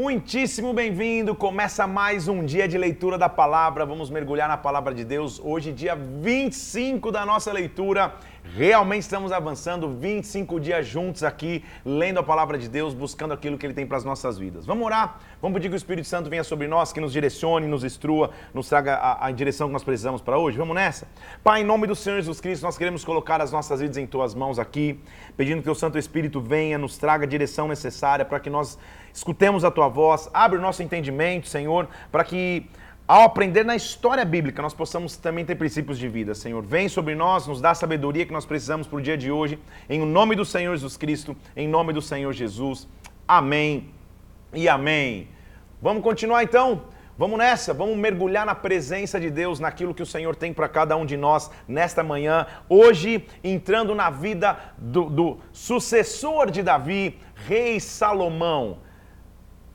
Muitíssimo bem-vindo! Começa mais um dia de leitura da palavra. Vamos mergulhar na palavra de Deus. Hoje, dia 25 da nossa leitura. Realmente estamos avançando 25 dias juntos aqui, lendo a palavra de Deus, buscando aquilo que Ele tem para as nossas vidas. Vamos orar? Vamos pedir que o Espírito Santo venha sobre nós, que nos direcione, nos instrua, nos traga a, a direção que nós precisamos para hoje. Vamos nessa? Pai, em nome do Senhor Jesus Cristo, nós queremos colocar as nossas vidas em Tuas mãos aqui, pedindo que o Santo Espírito venha, nos traga a direção necessária para que nós escutemos a Tua voz, abre o nosso entendimento, Senhor, para que ao aprender na história bíblica, nós possamos também ter princípios de vida. Senhor, vem sobre nós, nos dá a sabedoria que nós precisamos para o dia de hoje. Em nome do Senhor Jesus Cristo, em nome do Senhor Jesus. Amém e amém. Vamos continuar então? Vamos nessa, vamos mergulhar na presença de Deus, naquilo que o Senhor tem para cada um de nós nesta manhã. Hoje, entrando na vida do, do sucessor de Davi, Rei Salomão.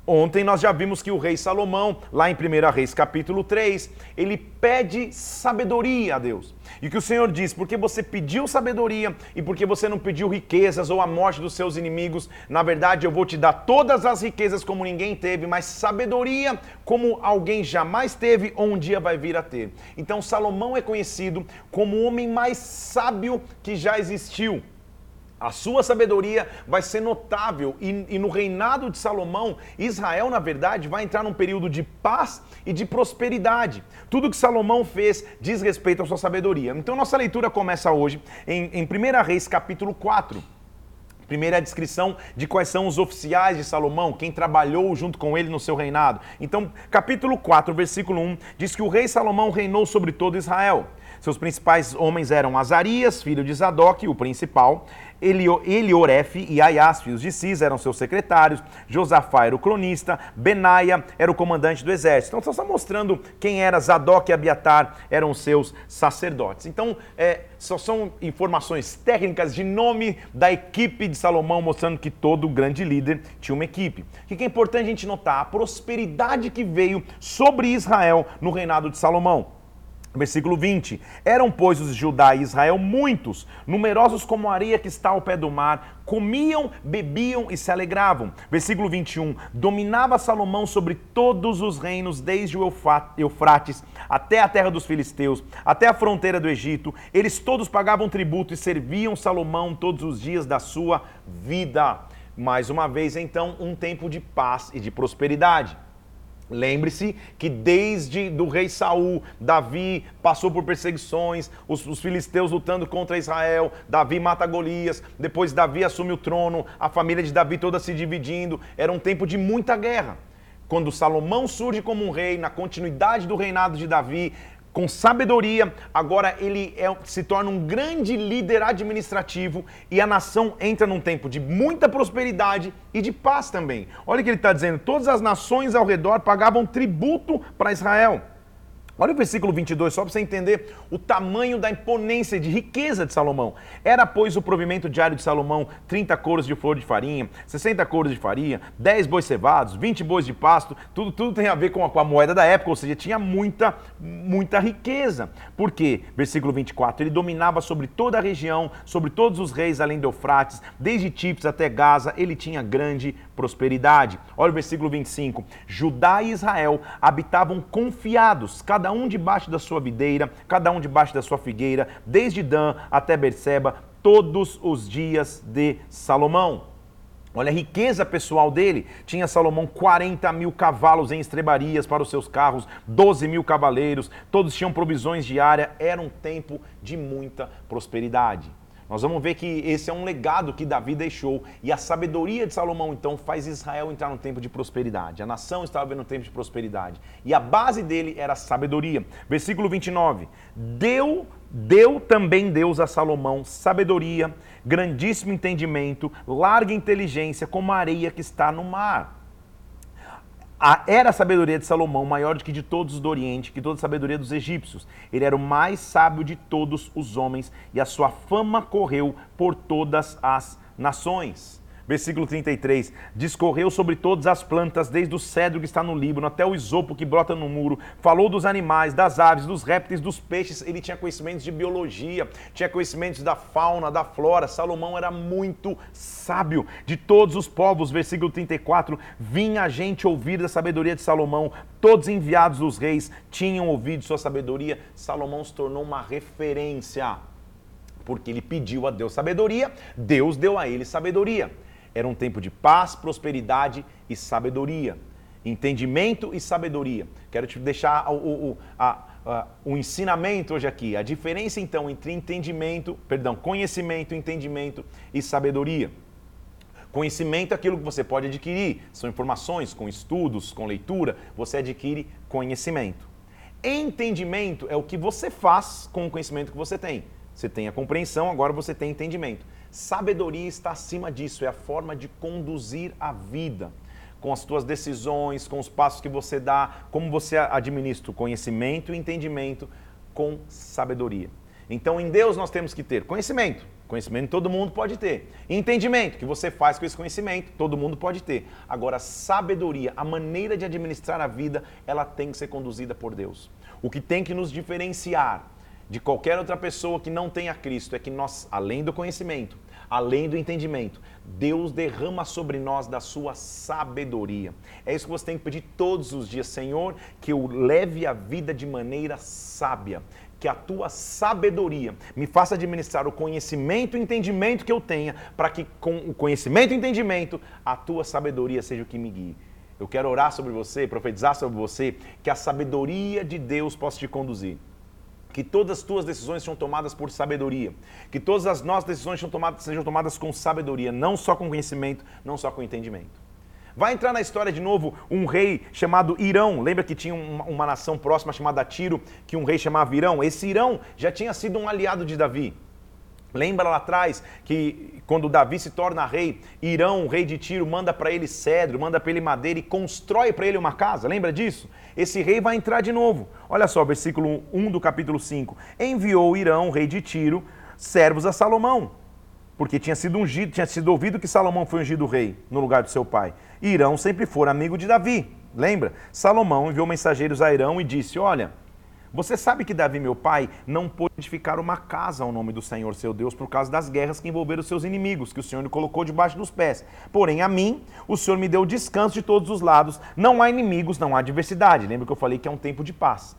Ontem nós já vimos que o rei Salomão, lá em 1 Reis capítulo 3, ele pede sabedoria a Deus. E que o Senhor diz: porque você pediu sabedoria e porque você não pediu riquezas ou a morte dos seus inimigos, na verdade eu vou te dar todas as riquezas como ninguém teve, mas sabedoria como alguém jamais teve ou um dia vai vir a ter. Então Salomão é conhecido como o homem mais sábio que já existiu. A sua sabedoria vai ser notável e, e, no reinado de Salomão, Israel, na verdade, vai entrar num período de paz e de prosperidade. Tudo que Salomão fez diz respeito à sua sabedoria. Então, nossa leitura começa hoje em, em 1 Reis, capítulo 4. Primeira descrição de quais são os oficiais de Salomão, quem trabalhou junto com ele no seu reinado. Então, capítulo 4, versículo 1, diz que o rei Salomão reinou sobre todo Israel. Seus principais homens eram Azarias, filho de Zadok, o principal, Elioref e Aias, filhos de Cis, eram seus secretários, Josafá era o cronista, Benaia era o comandante do exército. Então, só está mostrando quem era Zadok e Abiatar, eram seus sacerdotes. Então, é, só são informações técnicas de nome da equipe de Salomão, mostrando que todo grande líder tinha uma equipe. O que é importante a gente notar? A prosperidade que veio sobre Israel no reinado de Salomão. Versículo 20: Eram, pois, os Judá e Israel muitos, numerosos como a areia que está ao pé do mar, comiam, bebiam e se alegravam. Versículo 21: Dominava Salomão sobre todos os reinos, desde o Eufrates até a terra dos filisteus, até a fronteira do Egito. Eles todos pagavam tributo e serviam Salomão todos os dias da sua vida. Mais uma vez, então, um tempo de paz e de prosperidade. Lembre-se que desde do rei Saul, Davi passou por perseguições, os, os, filisteus lutando contra Israel, Davi mata Golias, depois Davi assume o trono, a família de Davi toda se dividindo, era um tempo de muita guerra. Quando Salomão surge como um rei, na continuidade do reinado de Davi, com sabedoria, agora ele é, se torna um grande líder administrativo e a nação entra num tempo de muita prosperidade e de paz também. Olha o que ele está dizendo: todas as nações ao redor pagavam tributo para Israel. Olha o versículo 22, só para você entender o tamanho da imponência de riqueza de Salomão. Era, pois, o provimento diário de Salomão 30 couros de flor de farinha, 60 couros de farinha, 10 bois cevados, 20 bois de pasto, tudo, tudo tem a ver com a, com a moeda da época, ou seja, tinha muita, muita riqueza. Por quê? Versículo 24, ele dominava sobre toda a região, sobre todos os reis além de Eufrates, desde Tipes até Gaza, ele tinha grande prosperidade. Olha o versículo 25, Judá e Israel habitavam confiados, cada um debaixo da sua videira, cada um debaixo da sua figueira, desde Dan até Berseba, todos os dias de Salomão. Olha a riqueza pessoal dele. Tinha Salomão 40 mil cavalos em estrebarias para os seus carros, 12 mil cavaleiros, todos tinham provisões diárias. Era um tempo de muita prosperidade. Nós vamos ver que esse é um legado que Davi deixou e a sabedoria de Salomão então faz Israel entrar no tempo de prosperidade. A nação estava vendo um tempo de prosperidade e a base dele era a sabedoria. Versículo 29. Deu deu também Deus a Salomão sabedoria, grandíssimo entendimento, larga inteligência como a areia que está no mar a, era a sabedoria de Salomão maior do que de todos os do Oriente, que toda a sabedoria dos egípcios. Ele era o mais sábio de todos os homens e a sua fama correu por todas as nações. Versículo 33. Discorreu sobre todas as plantas, desde o cedro que está no Líbano até o isopo que brota no muro. Falou dos animais, das aves, dos répteis, dos peixes. Ele tinha conhecimentos de biologia, tinha conhecimentos da fauna, da flora. Salomão era muito sábio. De todos os povos, versículo 34. Vinha a gente ouvir da sabedoria de Salomão. Todos enviados dos reis tinham ouvido sua sabedoria. Salomão se tornou uma referência porque ele pediu a Deus sabedoria, Deus deu a ele sabedoria. Era um tempo de paz, prosperidade e sabedoria. Entendimento e sabedoria. Quero te deixar o, o, a, a, o ensinamento hoje aqui. A diferença então entre entendimento, perdão, conhecimento, entendimento e sabedoria. Conhecimento é aquilo que você pode adquirir, são informações com estudos, com leitura, você adquire conhecimento. Entendimento é o que você faz com o conhecimento que você tem. Você tem a compreensão, agora você tem entendimento. Sabedoria está acima disso, é a forma de conduzir a vida com as tuas decisões, com os passos que você dá, como você administra o conhecimento e entendimento com sabedoria. Então, em Deus nós temos que ter conhecimento. Conhecimento todo mundo pode ter. Entendimento, que você faz com esse conhecimento, todo mundo pode ter. Agora, sabedoria, a maneira de administrar a vida, ela tem que ser conduzida por Deus. O que tem que nos diferenciar de qualquer outra pessoa que não tenha Cristo é que nós, além do conhecimento, além do entendimento, Deus derrama sobre nós da sua sabedoria. É isso que você tem que pedir todos os dias, Senhor, que eu leve a vida de maneira sábia, que a tua sabedoria me faça administrar o conhecimento e entendimento que eu tenha, para que com o conhecimento e entendimento, a tua sabedoria seja o que me guie. Eu quero orar sobre você, profetizar sobre você, que a sabedoria de Deus possa te conduzir que todas as tuas decisões sejam tomadas por sabedoria, que todas as nossas decisões sejam tomadas, sejam tomadas com sabedoria, não só com conhecimento, não só com entendimento. Vai entrar na história de novo um rei chamado Irão. Lembra que tinha uma, uma nação próxima chamada Tiro, que um rei chamava Irão? Esse Irão já tinha sido um aliado de Davi. Lembra lá atrás que quando Davi se torna rei, Irão, o rei de Tiro, manda para ele cedro, manda para ele madeira e constrói para ele uma casa. Lembra disso? Esse rei vai entrar de novo. Olha só, versículo 1 do capítulo 5. Enviou Irão, rei de Tiro, servos a Salomão, porque tinha sido ungido, tinha sido ouvido que Salomão foi ungido rei no lugar do seu pai. Irão sempre foi amigo de Davi. Lembra? Salomão enviou mensageiros a Irão e disse: Olha, você sabe que Davi, meu pai, não pôde edificar uma casa ao nome do Senhor seu Deus por causa das guerras que envolveram seus inimigos, que o Senhor lhe colocou debaixo dos pés. Porém, a mim, o Senhor me deu descanso de todos os lados. Não há inimigos, não há adversidade. Lembra que eu falei que é um tempo de paz.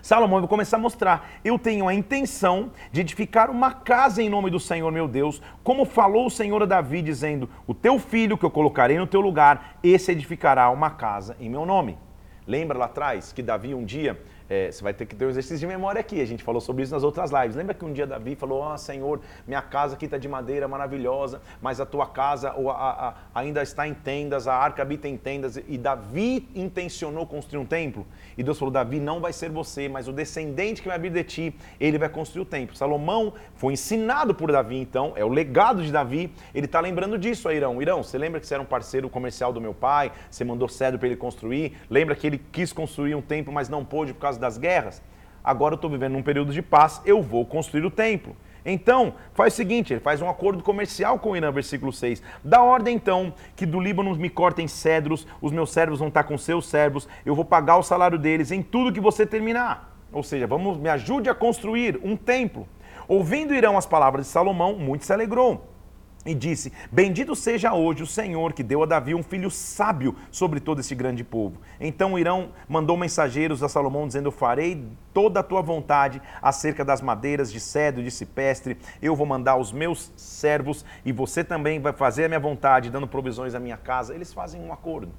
Salomão vai começar a mostrar: eu tenho a intenção de edificar uma casa em nome do Senhor meu Deus, como falou o Senhor a Davi, dizendo: O teu filho que eu colocarei no teu lugar, esse edificará uma casa em meu nome. Lembra lá atrás que Davi um dia é, você vai ter que ter um exercício de memória aqui. A gente falou sobre isso nas outras lives. Lembra que um dia Davi falou: Ó oh, Senhor, minha casa aqui está de madeira maravilhosa, mas a tua casa a, a, a, ainda está em tendas, a arca habita em tendas. E Davi intencionou construir um templo. E Deus falou: Davi, não vai ser você, mas o descendente que vai vir de ti, ele vai construir o templo. Salomão foi ensinado por Davi, então, é o legado de Davi. Ele está lembrando disso a Irão. Irão, você lembra que você era um parceiro comercial do meu pai? Você mandou cedro para ele construir? Lembra que ele quis construir um templo, mas não pôde por causa causa das guerras. Agora eu estou vivendo um período de paz, eu vou construir o templo. Então, faz o seguinte, ele faz um acordo comercial com o Irã, versículo 6. Dá ordem então que do Líbano me cortem cedros, os meus servos vão estar com seus servos, eu vou pagar o salário deles em tudo que você terminar. Ou seja, vamos, me ajude a construir um templo. Ouvindo Irão as palavras de Salomão, muito se alegrou e disse: Bendito seja hoje o Senhor que deu a Davi um filho sábio sobre todo esse grande povo. Então Irão mandou mensageiros a Salomão dizendo: farei toda a tua vontade acerca das madeiras de cedro e de cipestre. Eu vou mandar os meus servos e você também vai fazer a minha vontade, dando provisões à minha casa. Eles fazem um acordo.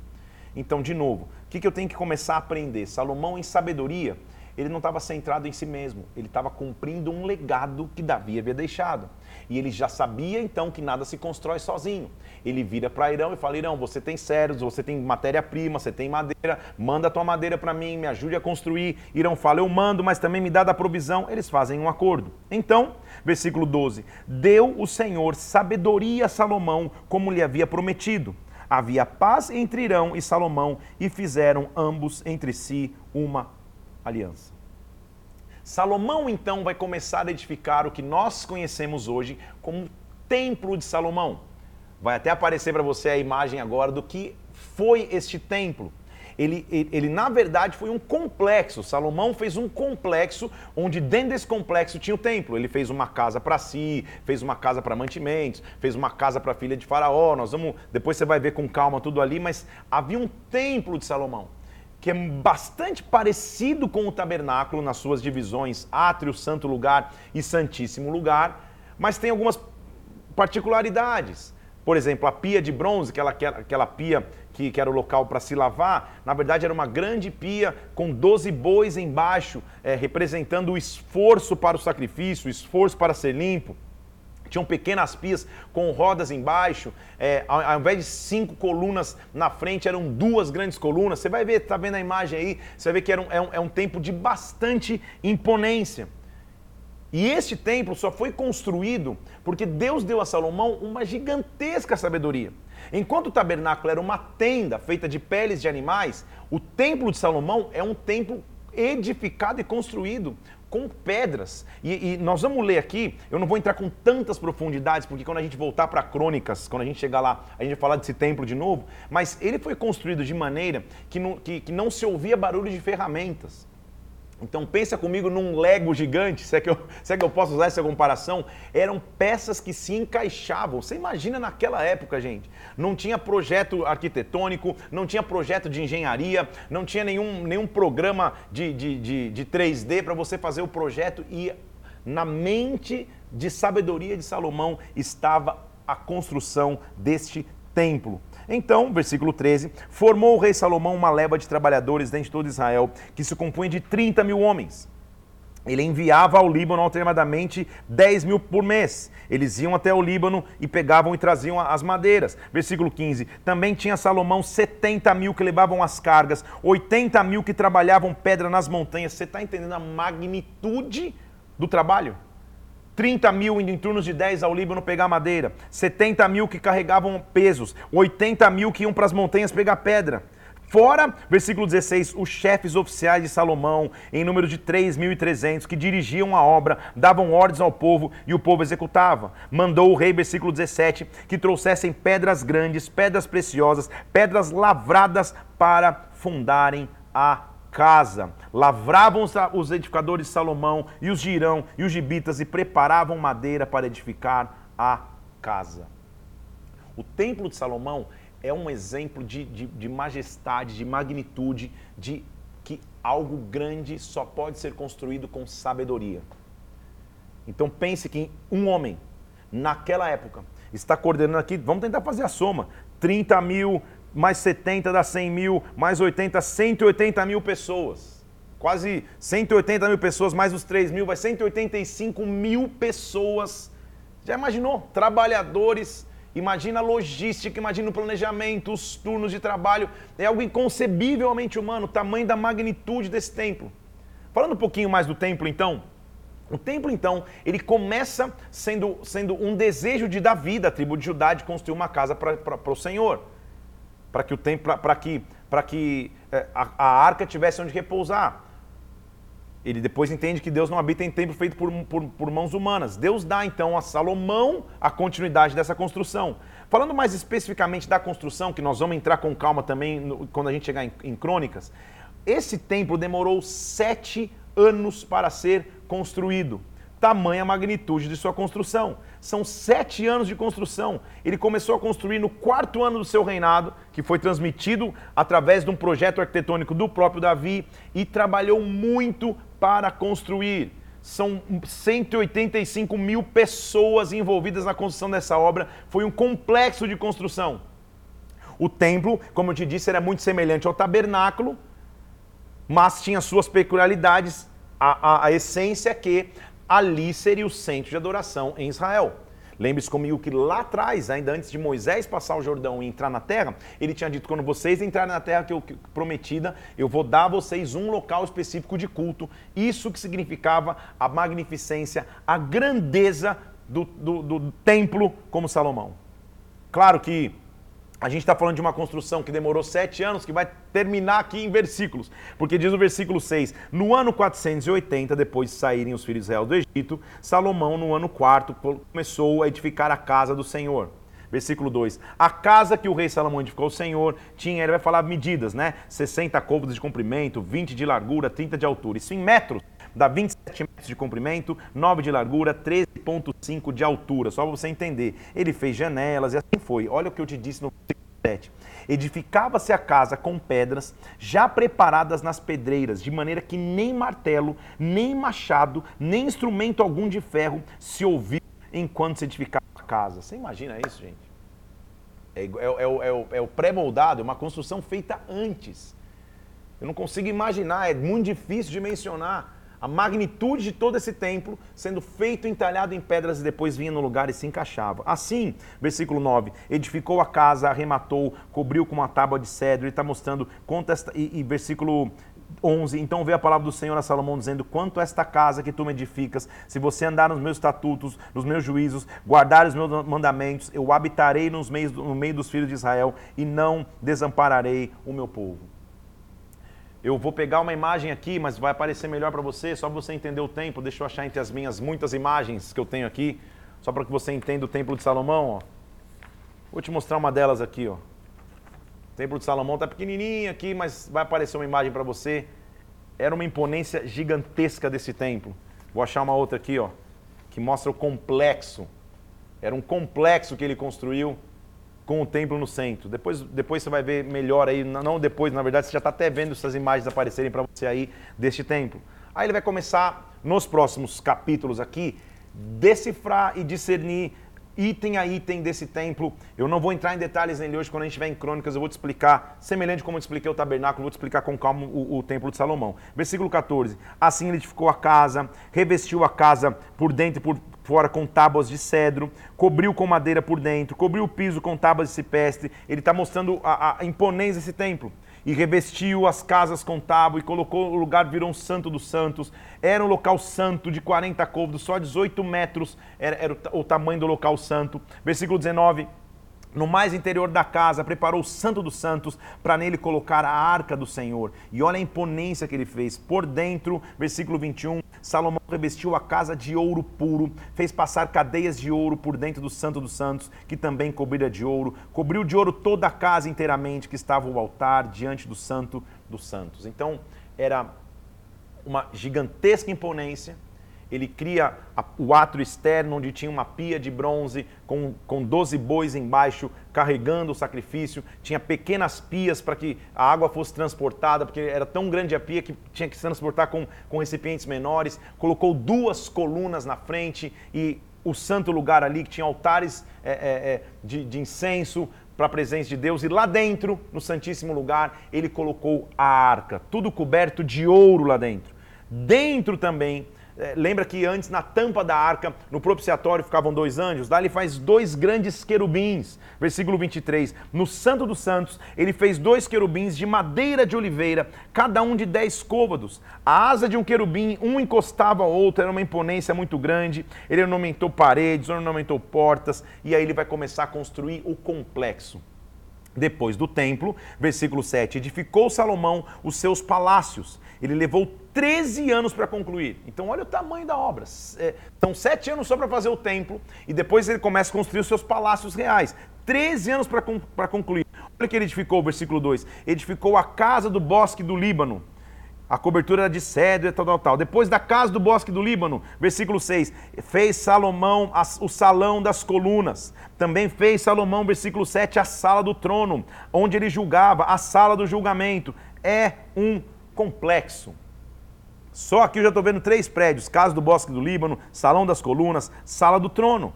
Então, de novo, o que eu tenho que começar a aprender? Salomão, em sabedoria, ele não estava centrado em si mesmo, ele estava cumprindo um legado que Davi havia deixado. E ele já sabia então que nada se constrói sozinho. Ele vira para Irão e fala: Irão, você tem cérebros, você tem matéria-prima, você tem madeira, manda a tua madeira para mim, me ajude a construir. Irão fala: Eu mando, mas também me dá da provisão. Eles fazem um acordo. Então, versículo 12: Deu o Senhor sabedoria a Salomão, como lhe havia prometido. Havia paz entre Irão e Salomão e fizeram ambos entre si uma aliança. Salomão então vai começar a edificar o que nós conhecemos hoje como Templo de Salomão. Vai até aparecer para você a imagem agora do que foi este templo ele, ele, ele, na verdade foi um complexo. Salomão fez um complexo onde dentro desse complexo tinha o templo. Ele fez uma casa para si, fez uma casa para mantimentos, fez uma casa para a filha de Faraó. Nós vamos, depois você vai ver com calma tudo ali, mas havia um templo de Salomão que é bastante parecido com o tabernáculo nas suas divisões átrio, santo lugar e santíssimo lugar, mas tem algumas particularidades. Por exemplo, a pia de bronze, aquela, aquela pia que, que era o local para se lavar, na verdade era uma grande pia com 12 bois embaixo, é, representando o esforço para o sacrifício, o esforço para ser limpo. Tinham pequenas pias com rodas embaixo, é, ao, ao, invés de cinco colunas na frente, eram duas grandes colunas. Você vai ver, tá vendo a imagem aí? Você vai ver que era um, é, um, é um templo de bastante imponência. E este templo só foi construído porque Deus deu a Salomão uma gigantesca sabedoria. Enquanto o tabernáculo era uma tenda feita de peles de animais, o templo de Salomão é um templo edificado e construído com pedras. E, e, nós vamos ler aqui, eu não vou entrar com tantas profundidades, porque quando a gente voltar para Crônicas, quando a gente chegar lá, a gente vai falar desse templo de novo, mas ele foi construído de maneira que não, que, que não se ouvia barulho de ferramentas. Então pensa comigo num Lego gigante, se é, que eu, se é que eu posso usar essa comparação, eram peças que se encaixavam. Você imagina naquela época, gente, não tinha projeto arquitetônico, não tinha projeto de engenharia, não tinha nenhum, nenhum programa de, de, de, de 3D para você fazer o projeto e na mente de sabedoria de Salomão estava a construção deste templo. Então, versículo 13: Formou o rei Salomão uma leva de trabalhadores dentro de todo Israel, que se compunha de 30 mil homens. Ele enviava ao Líbano alternadamente 10 mil por mês. Eles iam até o Líbano e pegavam e traziam as madeiras. Versículo 15: Também tinha Salomão 70 mil que levavam as cargas, 80 mil que trabalhavam pedra nas montanhas. Você está entendendo a magnitude do trabalho? 30 mil indo em turnos de 10 ao Líbano pegar madeira, 70 mil que carregavam pesos, 80 mil que iam para as montanhas pegar pedra. Fora, versículo 16, os chefes oficiais de Salomão, em número de 3.300, que dirigiam a obra, davam ordens ao povo e o povo executava. Mandou o rei, versículo 17, que trouxessem pedras grandes, pedras preciosas, pedras lavradas para fundarem a casa. Lavravam os edificadores Salomão e os girão e os gibitas e preparavam madeira para edificar a casa. O templo de Salomão é um exemplo de, de, de majestade, de magnitude, de que algo grande só pode ser construído com sabedoria. Então pense que um homem, naquela época, está coordenando aqui, vamos tentar fazer a soma, 30 mil mais 70 dá 100 mil, mais 80, 180 mil pessoas. Quase 180 mil pessoas, mais os 3 mil, vai 185 mil pessoas. Já imaginou? Trabalhadores, imagina a logística, imagina o planejamento, os turnos de trabalho. É algo inconcebivelmente humano, o tamanho da magnitude desse templo. Falando um pouquinho mais do templo, então, o templo, então, ele começa sendo, sendo um desejo de Davi, da tribo de Judá, de construir uma casa para o Senhor para que o tempo, para que, para que é, a, a, arca tivesse onde repousar. Ele depois entende que Deus não habita em templo feito por, por, por mãos humanas. Deus dá então a Salomão a continuidade dessa construção. Falando mais especificamente da construção, que nós vamos entrar com calma também no, quando a gente chegar em, em Crônicas, esse templo demorou sete anos para ser construído tamanha magnitude de sua construção. São sete anos de construção. Ele começou a construir no quarto ano do seu reinado, que foi transmitido através de um projeto arquitetônico do próprio Davi, e trabalhou muito para construir. São 185 mil pessoas envolvidas na construção dessa obra. Foi um complexo de construção. O templo, como eu te disse, era muito semelhante ao tabernáculo, mas tinha suas peculiaridades. A, a, a essência é que ali seria o centro de adoração em Israel. Lembre-se comigo que lá atrás, ainda antes de Moisés passar o Jordão e entrar na terra, ele tinha dito: quando vocês entrarem na terra que eu prometida, eu vou dar a vocês um local específico de culto. Isso que significava a magnificência, a grandeza do, do, do templo como Salomão. Claro que a gente está falando de uma construção que demorou sete anos, que vai terminar aqui em versículos. Porque diz o versículo 6: No ano 480, depois de saírem os filhos de Israel do Egito, Salomão, no ano quarto, começou a edificar a casa do Senhor. Versículo 2. A casa que o rei Salomão edificou ao Senhor tinha, ele vai falar medidas, né? 60 côvados de comprimento, 20 de largura, 30 de altura. Isso em metros. Dá 27 metros de comprimento, 9 de largura, 13,5 de altura. Só para você entender. Ele fez janelas e assim foi. Olha o que eu te disse no versículo 7. Edificava-se a casa com pedras já preparadas nas pedreiras, de maneira que nem martelo, nem machado, nem instrumento algum de ferro se ouvia enquanto se edificava a casa. Você imagina isso, gente? É, é, é, é é o pré-moldado, é uma construção feita antes. Eu não consigo imaginar, é muito difícil de mencionar a magnitude de todo esse templo sendo feito entalhado em pedras e depois vinha no lugar e se encaixava. Assim, versículo 9, edificou a casa, arrematou, cobriu com uma tábua de cedro, ele está mostrando quanto esta, e, e versículo 11, então veio a palavra do Senhor a Salomão dizendo, quanto esta casa que tu me edificas, se você andar nos meus estatutos, nos meus juízos, guardar os meus mandamentos, eu habitarei nos meios, no meio dos filhos de Israel e não desampararei o meu povo. Eu vou pegar uma imagem aqui, mas vai aparecer melhor para você, só para você entender o tempo. Deixa eu achar entre as minhas muitas imagens que eu tenho aqui, só para que você entenda o Templo de Salomão. Ó. Vou te mostrar uma delas aqui. Ó. O Templo de Salomão está pequenininho aqui, mas vai aparecer uma imagem para você. Era uma imponência gigantesca desse templo. Vou achar uma outra aqui, ó, que mostra o complexo. Era um complexo que ele construiu com o templo no centro. Depois, depois você vai ver melhor aí, não depois, na verdade, você já está até vendo essas imagens aparecerem para você aí deste templo. Aí ele vai começar, nos próximos capítulos aqui, decifrar e discernir item a item desse templo. Eu não vou entrar em detalhes nele hoje, quando a gente estiver em Crônicas, eu vou te explicar, semelhante como eu te expliquei o tabernáculo, vou te explicar com calma o, o templo de Salomão. Versículo 14. Assim ele edificou a casa, revestiu a casa por dentro e por fora com tábuas de cedro, cobriu com madeira por dentro, cobriu o piso com tábuas de cipestre. Ele está mostrando a, a imponência desse templo e revestiu as casas com tábua e colocou o lugar, virou um santo dos santos. Era um local santo de 40 côvados, só 18 metros era, era o, o tamanho do local santo. Versículo 19 no mais interior da casa, preparou o Santo dos Santos para nele colocar a arca do Senhor. E olha a imponência que ele fez. Por dentro, versículo 21, Salomão revestiu a casa de ouro puro, fez passar cadeias de ouro por dentro do Santo dos Santos, que também cobria de ouro, cobriu de ouro toda a casa inteiramente, que estava o altar diante do Santo dos Santos. Então, era uma gigantesca imponência ele cria o átrio externo, onde tinha uma pia de bronze com, com 12 bois embaixo, carregando o sacrifício. Tinha pequenas pias para que a água fosse transportada, porque era tão grande a pia que tinha que se transportar com, com recipientes menores. Colocou duas colunas na frente e o santo lugar ali, que tinha altares é, é, é de, de incenso, para a presença de Deus e lá dentro, no Santíssimo Lugar, ele colocou a arca, tudo coberto de ouro lá dentro. Dentro também lembra que antes na tampa da arca, no propiciatório, ficavam dois anjos? Lá ele faz dois grandes querubins. Versículo 23. No Santo dos Santos, ele fez dois querubins de madeira de oliveira, cada um de dez côvados. A asa de um querubim, um encostava ao outro, era uma imponência muito grande. Ele ornamentou paredes, ornamentou portas, e aí ele vai começar a construir o complexo. Depois do templo, versículo 7, edificou Salomão os seus palácios. Ele levou 13 anos para concluir. Então, olha o tamanho da obra. É, são sete anos só para fazer o templo e depois ele começa a construir os seus palácios reais. 13 anos para concluir. Olha o que ele edificou, versículo 2: edificou a casa do bosque do Líbano. A cobertura era de cedro e tal, tal, tal. Depois da casa do bosque do Líbano, versículo 6, fez Salomão o salão das colunas. Também fez Salomão, versículo 7, a sala do trono, onde ele julgava, a sala do julgamento. É um complexo. Só aqui eu já estou vendo três prédios: Casa do Bosque do Líbano, Salão das Colunas, Sala do Trono.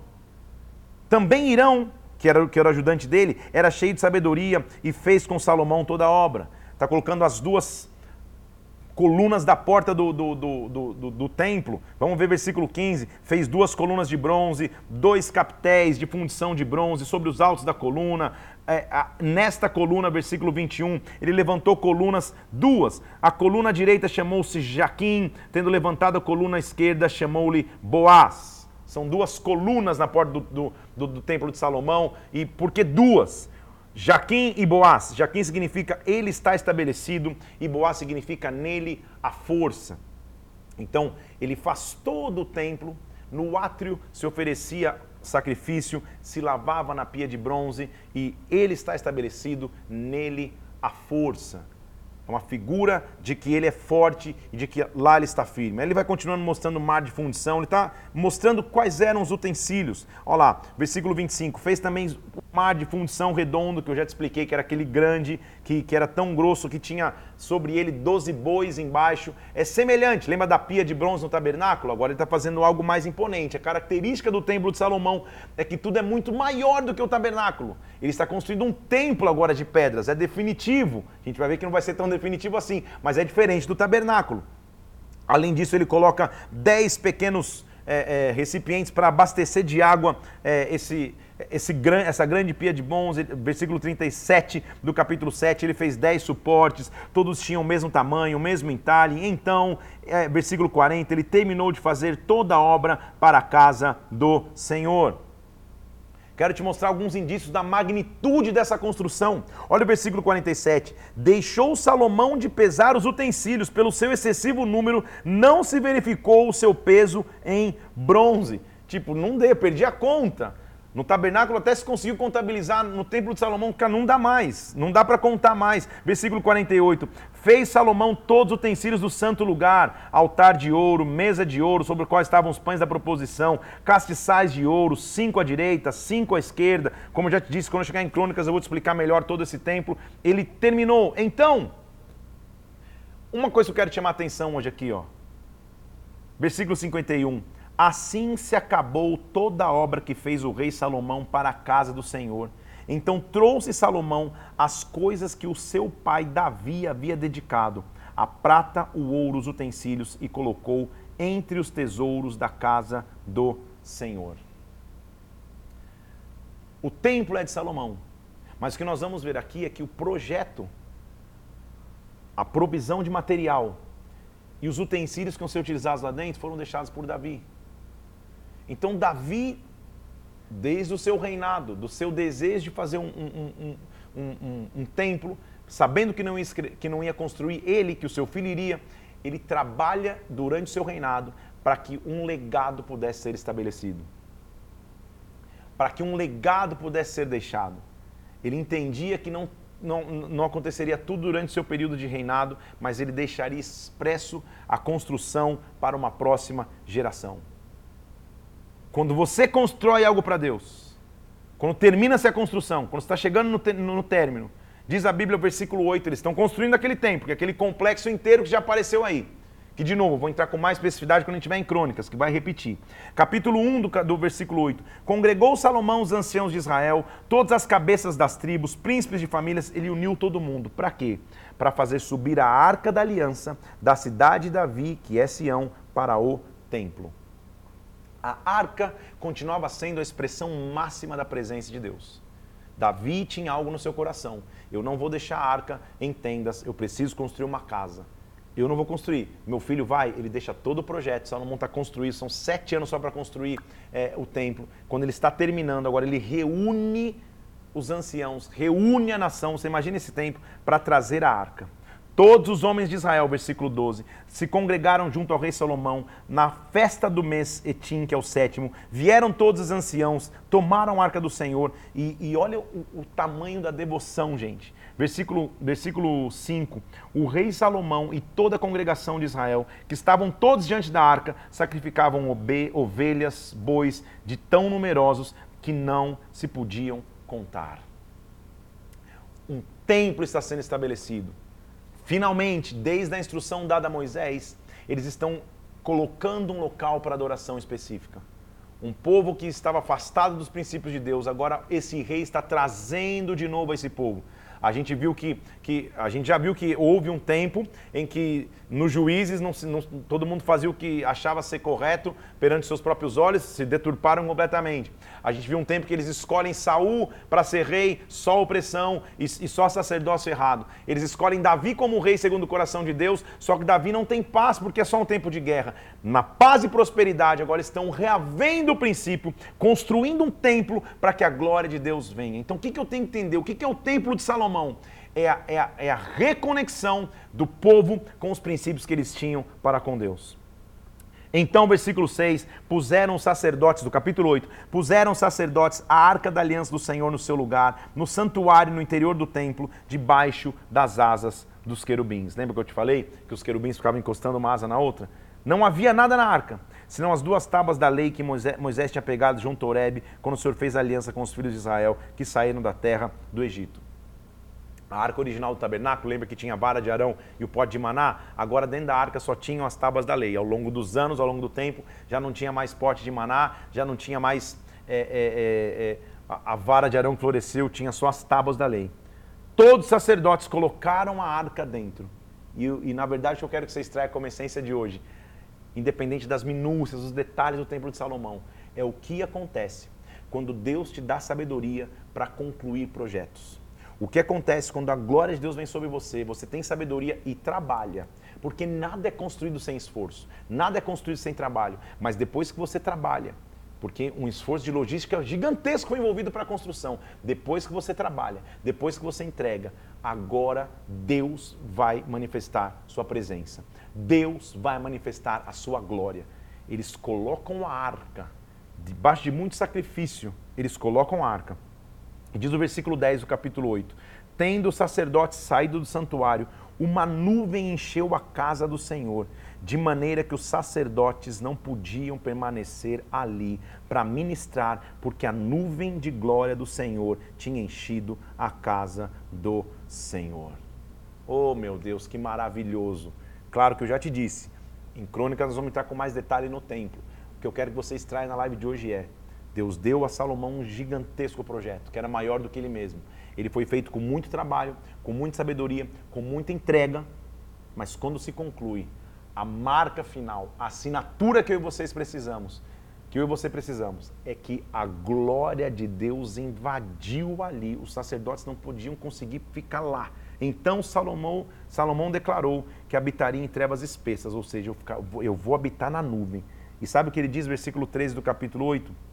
Também Irão, que era, que era o ajudante dele, era cheio de sabedoria e fez com Salomão toda a obra. Está colocando as duas colunas da porta do, do, do, do, do templo. Vamos ver versículo 15. Fez duas colunas de bronze, dois captéis de fundição de bronze sobre os altos da coluna. É, nesta coluna, versículo 21, ele levantou colunas duas. A coluna direita chamou-se Jaquim, tendo levantado a coluna esquerda, chamou-lhe Boaz. São duas colunas na porta do, do, do, do templo de Salomão. E por que duas? Jaquim e Boaz. Jaquim significa ele está estabelecido e Boaz significa nele a força. Então, ele faz todo o templo. No átrio se oferecia sacrifício, se lavava na pia de bronze e ele está estabelecido nele a força. É uma figura de que ele é forte e de que lá ele está firme. Aí ele vai continuando mostrando o mar de fundição, ele está mostrando quais eram os utensílios. Olha lá, versículo 25. Fez também mar de fundição redondo, que eu já te expliquei, que era aquele grande, que, que era tão grosso que tinha sobre ele 12 bois embaixo. É semelhante, lembra da pia de bronze no tabernáculo? Agora ele está fazendo algo mais imponente. A característica do templo de Salomão é que tudo é muito maior do que o tabernáculo. Ele está construindo um templo agora de pedras, é definitivo. A gente vai ver que não vai ser tão definitivo assim, mas é diferente do tabernáculo. Além disso, ele coloca 10 pequenos é, é, recipientes para abastecer de água é, esse, esse, essa grande pia de bons, versículo 37 do capítulo 7, ele fez 10 suportes, todos tinham o mesmo tamanho, o mesmo entalhe. Então, é, versículo 40, ele terminou de fazer toda a obra para a casa do Senhor. Quero te mostrar alguns indícios da magnitude dessa construção. Olha o versículo 47. Deixou Salomão de pesar os utensílios, pelo seu excessivo número, não se verificou o seu peso em bronze. Tipo, não deu, perdi a conta. No tabernáculo até se conseguiu contabilizar, no templo de Salomão não dá mais, não dá para contar mais. Versículo 48. Fez Salomão todos os utensílios do santo lugar, altar de ouro, mesa de ouro, sobre o qual estavam os pães da proposição, castiçais de ouro, cinco à direita, cinco à esquerda. Como eu já te disse, quando eu chegar em Crônicas eu vou te explicar melhor todo esse templo. Ele terminou. Então, uma coisa que eu quero te chamar a atenção hoje aqui, ó. Versículo 51. Assim se acabou toda a obra que fez o rei Salomão para a casa do Senhor. Então trouxe Salomão as coisas que o seu pai Davi havia dedicado: a prata, o ouro, os utensílios, e colocou entre os tesouros da casa do Senhor. O templo é de Salomão, mas o que nós vamos ver aqui é que o projeto, a provisão de material e os utensílios que vão ser utilizados lá dentro foram deixados por Davi. Então, Davi, desde o seu reinado, do seu desejo de fazer um, um, um, um templo, sabendo que não, ia, que não ia construir ele, que o seu filho iria, ele trabalha durante o seu reinado para que um legado pudesse ser estabelecido. Para que um legado pudesse ser deixado. Ele entendia que não, não, não aconteceria tudo durante seu período de reinado, mas ele deixaria expresso a construção para uma próxima geração. Quando você constrói algo para Deus, quando termina-se a construção, quando está chegando no, no término, diz a Bíblia, versículo 8, eles estão construindo aquele templo, aquele complexo inteiro que já apareceu aí. Que, de novo, vou entrar com mais especificidade quando a gente estiver em Crônicas, que vai repetir. Capítulo 1 do, do versículo 8. Congregou Salomão os anciãos de Israel, todas as cabeças das tribos, príncipes de famílias, ele uniu todo mundo. Para quê? Para fazer subir a arca da aliança da cidade de Davi, que é Sião, para o templo a arca continuava sendo a expressão máxima da presença de Deus. Davi tinha algo no seu coração. Eu não vou deixar a arca em tendas, eu preciso construir uma casa. Eu não vou construir. Meu filho vai, ele deixa todo o projeto. Salomão está construído, são sete anos só para construir é, o templo. Quando ele está terminando, agora ele reúne os anciãos, reúne a nação. Você imagina esse tempo para trazer a arca. Todos os homens de Israel, versículo 12, se congregaram junto ao rei Salomão na festa do mês Etim, que é o sétimo. Vieram todos os anciãos, tomaram a arca do Senhor. E, e olha o, o, tamanho da devoção, gente. Versículo, versículo 5: O rei Salomão e toda a congregação de Israel, que estavam todos diante da arca, sacrificavam ovelhas, bois, de tão numerosos que não se podiam contar. Um templo está sendo estabelecido Finalmente, desde a instrução dada a Moisés, eles estão colocando um local para adoração específica. Um povo que estava afastado dos princípios de Deus, agora esse rei está trazendo de novo esse povo. A gente viu que, que a gente já viu que houve um tempo em que nos juízes não, não, todo mundo fazia o que achava ser correto perante seus próprios olhos, se deturparam completamente. A gente viu um tempo que eles escolhem Saul para ser rei, só opressão e, e só sacerdócio errado. Eles escolhem Davi como rei segundo o coração de Deus, só que Davi não tem paz porque é só um tempo de guerra. Na paz e prosperidade agora estão reavendo o princípio, construindo um templo para que a glória de Deus venha. Então o que, que eu tenho que entender? O que, que é o templo de Salomão? Salomão é a, é, a, é a reconexão do povo com os princípios que eles tinham para com Deus. Então, versículo 6: puseram os sacerdotes, do capítulo 8, puseram os sacerdotes a arca da aliança do Senhor no seu lugar, no santuário no interior do templo, debaixo das asas dos querubins. Lembra que eu te falei que os querubins ficavam encostando uma asa na outra? Não havia nada na arca, senão as duas tábuas da lei que Moisés tinha pegado junto a Oreb, quando o Senhor fez aliança com os filhos de Israel que saíram da terra do Egito. A arca original do tabernáculo, lembra que tinha a vara de Arão e o pote de maná? Agora dentro da arca só tinham as tábuas da lei. Ao longo dos anos, ao longo do tempo, já não tinha mais pote de maná, já não tinha mais é, é, é, é a, vara de Arão que floresceu, tinha só as tábuas da lei. Todos os sacerdotes colocaram a arca dentro. E, e na verdade, eu quero que você extraia como essência de hoje, independente das minúcias, dos detalhes do Templo de Salomão, é o que acontece quando Deus te dá sabedoria para concluir projetos. O que acontece quando a glória de Deus vem sobre você, você tem sabedoria e trabalha. Porque nada é construído sem esforço, nada é construído sem trabalho. Mas depois que você trabalha, porque um esforço de logística gigantesco envolvido para a construção. Depois que você trabalha, depois que você entrega, agora Deus vai manifestar sua presença. Deus vai manifestar a sua glória. Eles colocam a arca, debaixo de muito sacrifício, eles colocam a arca. E diz o versículo 10 do capítulo 8: Tendo os sacerdotes saído do santuário, uma nuvem encheu a casa do Senhor, de maneira que os sacerdotes não podiam permanecer ali para ministrar, porque a nuvem de glória do Senhor tinha enchido a casa do Senhor. Oh, meu Deus, que maravilhoso! Claro que eu já te disse, em Crônicas nós vamos entrar com mais detalhe no templo. O que eu quero que você extraia na live de hoje é Deus deu a Salomão um gigantesco projeto, que era maior do que ele mesmo. Ele foi feito com muito trabalho, com muita sabedoria, com muita entrega, mas quando se conclui, a marca final, a assinatura que eu e vocês precisamos, que eu e você precisamos, é que a glória de Deus invadiu ali. Os sacerdotes não podiam conseguir ficar lá. Então Salomão, Salomão declarou que habitaria em trevas espessas, ou seja, eu, eu vou habitar na nuvem. E sabe o que ele diz, versículo 13 do capítulo 8?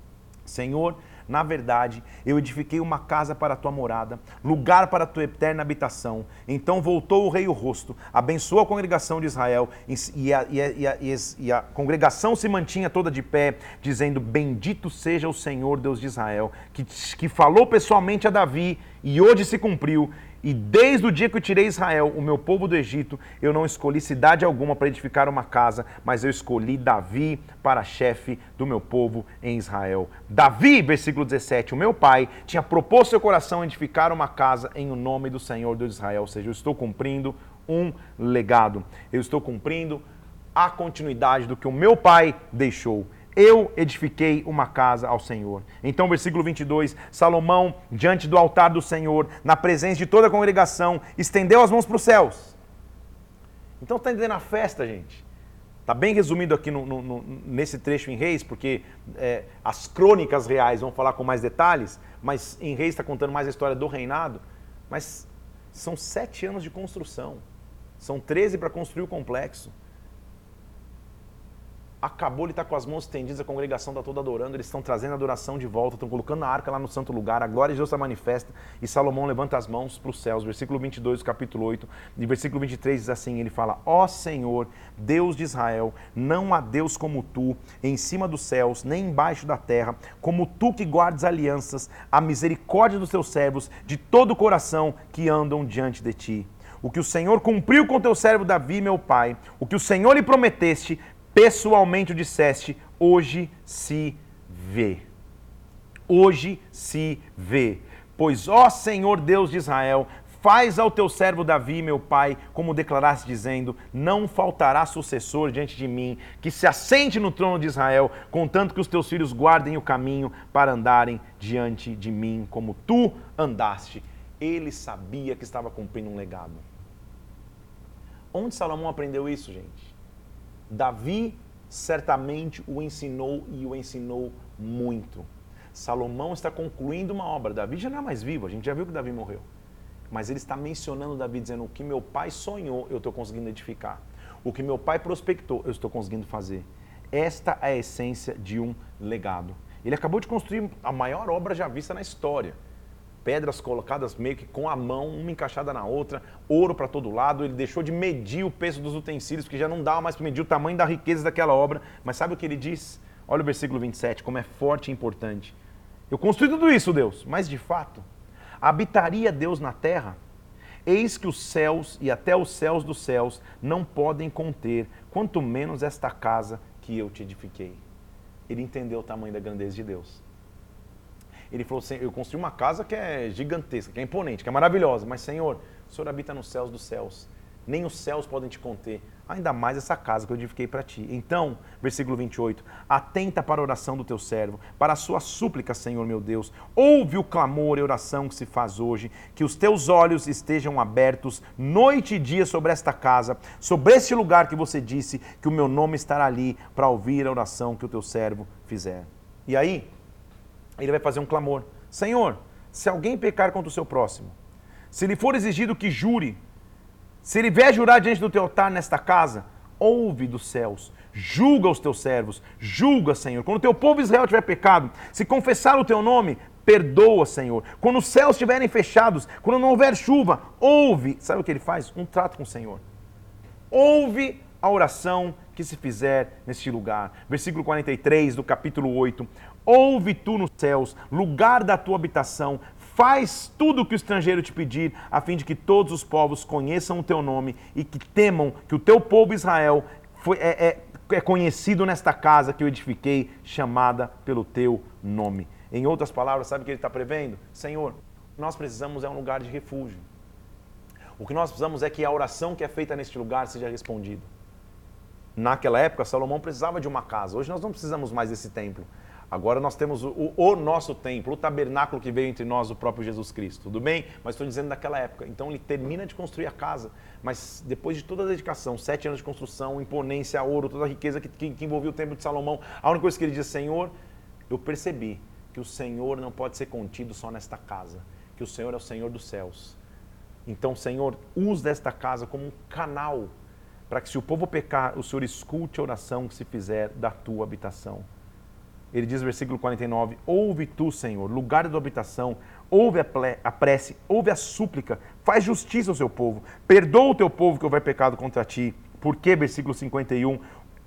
Senhor, na verdade, eu edifiquei uma casa para a tua morada, lugar para a tua eterna habitação. Então voltou o rei o rosto, abençoou a congregação de Israel, e a, e a, e a, e a congregação se mantinha toda de pé, dizendo: Bendito seja o Senhor Deus de Israel, que, que falou pessoalmente a Davi, e hoje se cumpriu, e desde o dia que eu tirei Israel, o meu povo do Egito, eu não escolhi cidade alguma para edificar uma casa, mas eu escolhi Davi para chefe do meu povo em Israel. Davi, versículo 17, o meu pai tinha proposto seu coração edificar uma casa em o nome do Senhor de Israel, ou seja, eu estou cumprindo um legado. Eu estou cumprindo a continuidade do que o meu pai deixou eu edifiquei uma casa ao Senhor. Então, versículo 22, Salomão, diante do altar do Senhor, na presença de toda a congregação, estendeu as mãos para os céus. Então, está entendendo a festa, gente? Está bem resumido aqui no, no, no, nesse trecho em Reis, porque é, as crônicas reais vão falar com mais detalhes, mas em Reis está contando mais a história do reinado. Mas são sete anos de construção, são 13 para construir o complexo acabou, ele está com as mãos estendidas, a congregação está toda adorando, eles estão trazendo a adoração de volta, estão colocando a arca lá no santo lugar, a glória de Deus se manifesta, e Salomão levanta as mãos para os céus, versículo 22 do capítulo 8, e versículo 23 diz assim, ele fala, ó oh Senhor, Deus de Israel, não há Deus como tu, em cima dos céus, nem embaixo da terra, como tu que guardas alianças, a misericórdia dos teus servos, de todo o coração que andam diante de ti. O que o Senhor cumpriu com teu servo Davi, meu pai, o que o Senhor lhe prometeste, pessoalmente o disseste, hoje se vê. Hoje se vê. Pois, ó Senhor Deus de Israel, faz ao teu servo Davi, meu pai, como declaraste, dizendo: Não faltará sucessor diante de mim, que se assente no trono de Israel, contanto que os teus filhos guardem o caminho para andarem diante de mim, como tu andaste. Ele sabia que estava cumprindo um legado. Onde Salomão aprendeu isso, gente? Davi certamente o ensinou e o ensinou muito. Salomão está concluindo uma obra. Davi já não é mais vivo, a gente já viu que Davi morreu. Mas ele está mencionando Davi, dizendo: o que meu pai sonhou, eu estou conseguindo edificar. O que meu pai prospectou, eu estou conseguindo fazer. Esta é a essência de um legado. Ele acabou de construir a maior obra já vista na história. Pedras colocadas meio que com a mão, uma encaixada na outra, ouro para todo lado. Ele deixou de medir o peso dos utensílios, porque já não dava mais para medir o tamanho da riqueza daquela obra. Mas sabe o que ele diz? Olha o versículo 27, como é forte e importante. Eu construí tudo isso, Deus, mas de fato, habitaria Deus na terra? Eis que os céus e até os céus dos céus não podem conter, quanto menos esta casa que eu te edifiquei. Ele entendeu o tamanho da grandeza de Deus. Ele falou assim: Eu construí uma casa que é gigantesca, que é imponente, que é maravilhosa, mas Senhor, o Senhor habita nos céus dos céus. Nem os céus podem te conter, ainda mais essa casa que eu edifiquei para ti. Então, versículo 28, atenta para a oração do teu servo, para a sua súplica, Senhor meu Deus. Ouve o clamor e oração que se faz hoje, que os teus olhos estejam abertos noite e dia sobre esta casa, sobre este lugar que você disse que o meu nome estará ali para ouvir a oração que o teu servo fizer. E aí, ele vai fazer um clamor: Senhor, se alguém pecar contra o seu próximo, se lhe for exigido que jure, se ele vier jurar diante do teu altar nesta casa, ouve dos céus, julga os teus servos, julga, Senhor. Quando o teu povo Israel tiver pecado, se confessar o teu nome, perdoa, Senhor. Quando os céus estiverem fechados, quando não houver chuva, ouve. Sabe o que ele faz? Um trato com o Senhor. Ouve a oração que se fizer neste lugar. Versículo 43 do capítulo 8. Ouve tu nos céus, lugar da tua habitação, faz tudo o que o estrangeiro te pedir, a fim de que todos os povos conheçam o teu nome e que temam que o teu povo Israel foi, é, é, é conhecido nesta casa que eu edifiquei, chamada pelo teu nome. Em outras palavras, sabe o que ele está prevendo? Senhor, nós precisamos é um lugar de refúgio. O que nós precisamos é que a oração que é feita neste lugar seja respondida. Naquela época, Salomão precisava de uma casa. Hoje nós não precisamos mais desse templo. Agora nós temos o, o, nosso templo, o tabernáculo que veio entre nós, o próprio Jesus Cristo. Tudo bem? Mas estou dizendo daquela época. Então ele termina de construir a casa, mas depois de toda a dedicação, sete anos de construção, imponência, ouro, toda a riqueza que, que, que envolvia o templo de Salomão, a única coisa que ele diz, Senhor, eu percebi que o Senhor não pode ser contido só nesta casa, que o Senhor é o Senhor dos céus. Então, Senhor, use esta casa como um canal para que se o povo pecar, o Senhor escute a oração que se fizer da tua habitação. Ele diz versículo 49: Ouve tu, Senhor, lugar da tua habitação, ouve a prece, ouve a súplica, faz justiça ao seu povo, perdoa o teu povo que houver pecado contra ti. Porque, versículo 51,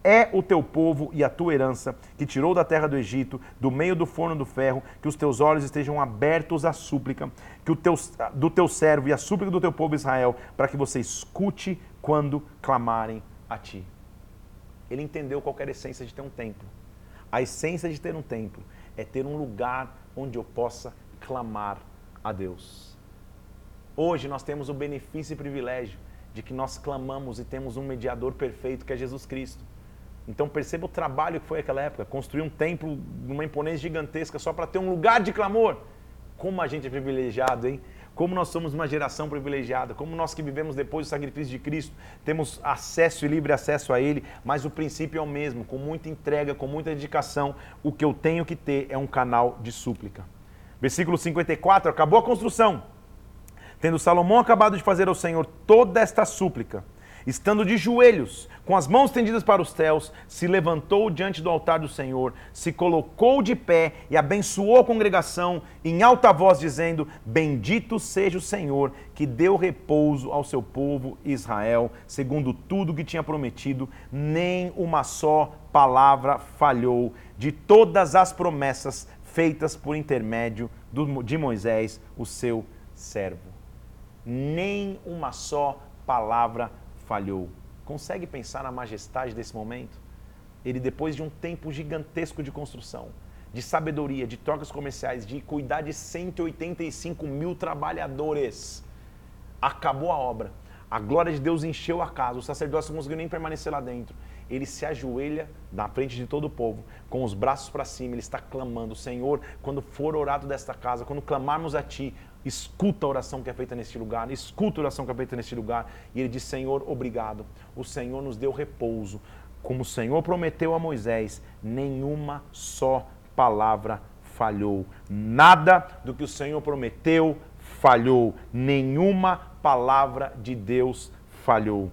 é o teu povo e a tua herança, que tirou da terra do Egito, do meio do forno do ferro, que os teus olhos estejam abertos à súplica que o teu, do teu servo e à súplica do teu povo Israel, para que você escute quando clamarem a ti. Ele entendeu qual era a essência de ter um templo. A essência de ter um templo é ter um lugar onde eu possa clamar a Deus. Hoje nós temos o benefício e privilégio de que nós clamamos e temos um mediador perfeito que é Jesus Cristo. Então perceba o trabalho que foi aquela época, construir um templo numa imponência gigantesca só para ter um lugar de clamor. Como a gente é privilegiado, hein? Como nós somos uma geração privilegiada, como nós que vivemos depois do sacrifício de Cristo, temos acesso e livre acesso a Ele, mas o princípio é o mesmo, com muita entrega, com muita dedicação, o que eu tenho que ter é um canal de súplica. Versículo 54, acabou a construção. Tendo Salomão acabado de fazer ao Senhor toda esta súplica, estando de joelhos, com as mãos tendidas para os céus, se levantou diante do altar do Senhor, se colocou de pé e abençoou a congregação em alta voz, dizendo: Bendito seja o Senhor, que deu repouso ao seu povo Israel, segundo tudo que tinha prometido, nem uma só palavra falhou de todas as promessas feitas por intermédio de Moisés, o seu servo. Nem uma só palavra falhou. Consegue pensar na majestade desse momento? Ele, depois de um tempo gigantesco de construção, de sabedoria, de trocas comerciais, de cuidar de 185 mil trabalhadores, acabou a obra. A glória de Deus encheu a casa, o sacerdócio não conseguiu nem permanecer lá dentro. Ele se ajoelha na frente de todo o povo, com os braços para cima, ele está clamando: Senhor, quando for orado desta casa, quando clamarmos a Ti, escuta a oração que é feita neste lugar, escuta a oração que é feita neste lugar. E ele diz: Senhor, obrigado. O Senhor nos deu repouso. Como o Senhor prometeu a Moisés, nenhuma só palavra falhou. Nada do que o Senhor prometeu falhou. Nenhuma palavra de Deus falhou.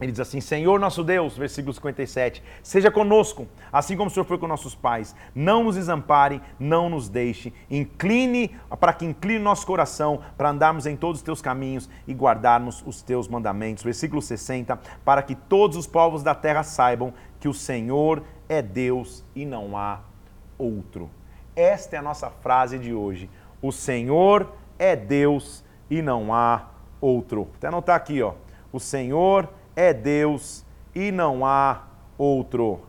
Ele diz assim: Senhor nosso Deus, versículo 57, seja conosco, assim como o Senhor foi com nossos pais. Não nos desampare, não nos deixe. Incline, para que incline nosso coração, para andarmos em todos os teus caminhos e guardarmos os teus mandamentos. Versículo 60, para que todos os povos da terra saibam que o Senhor é Deus e não há outro. Esta é a nossa frase de hoje. O Senhor é Deus e não há outro. Até anotar aqui, ó. O Senhor é é Deus e não há outro.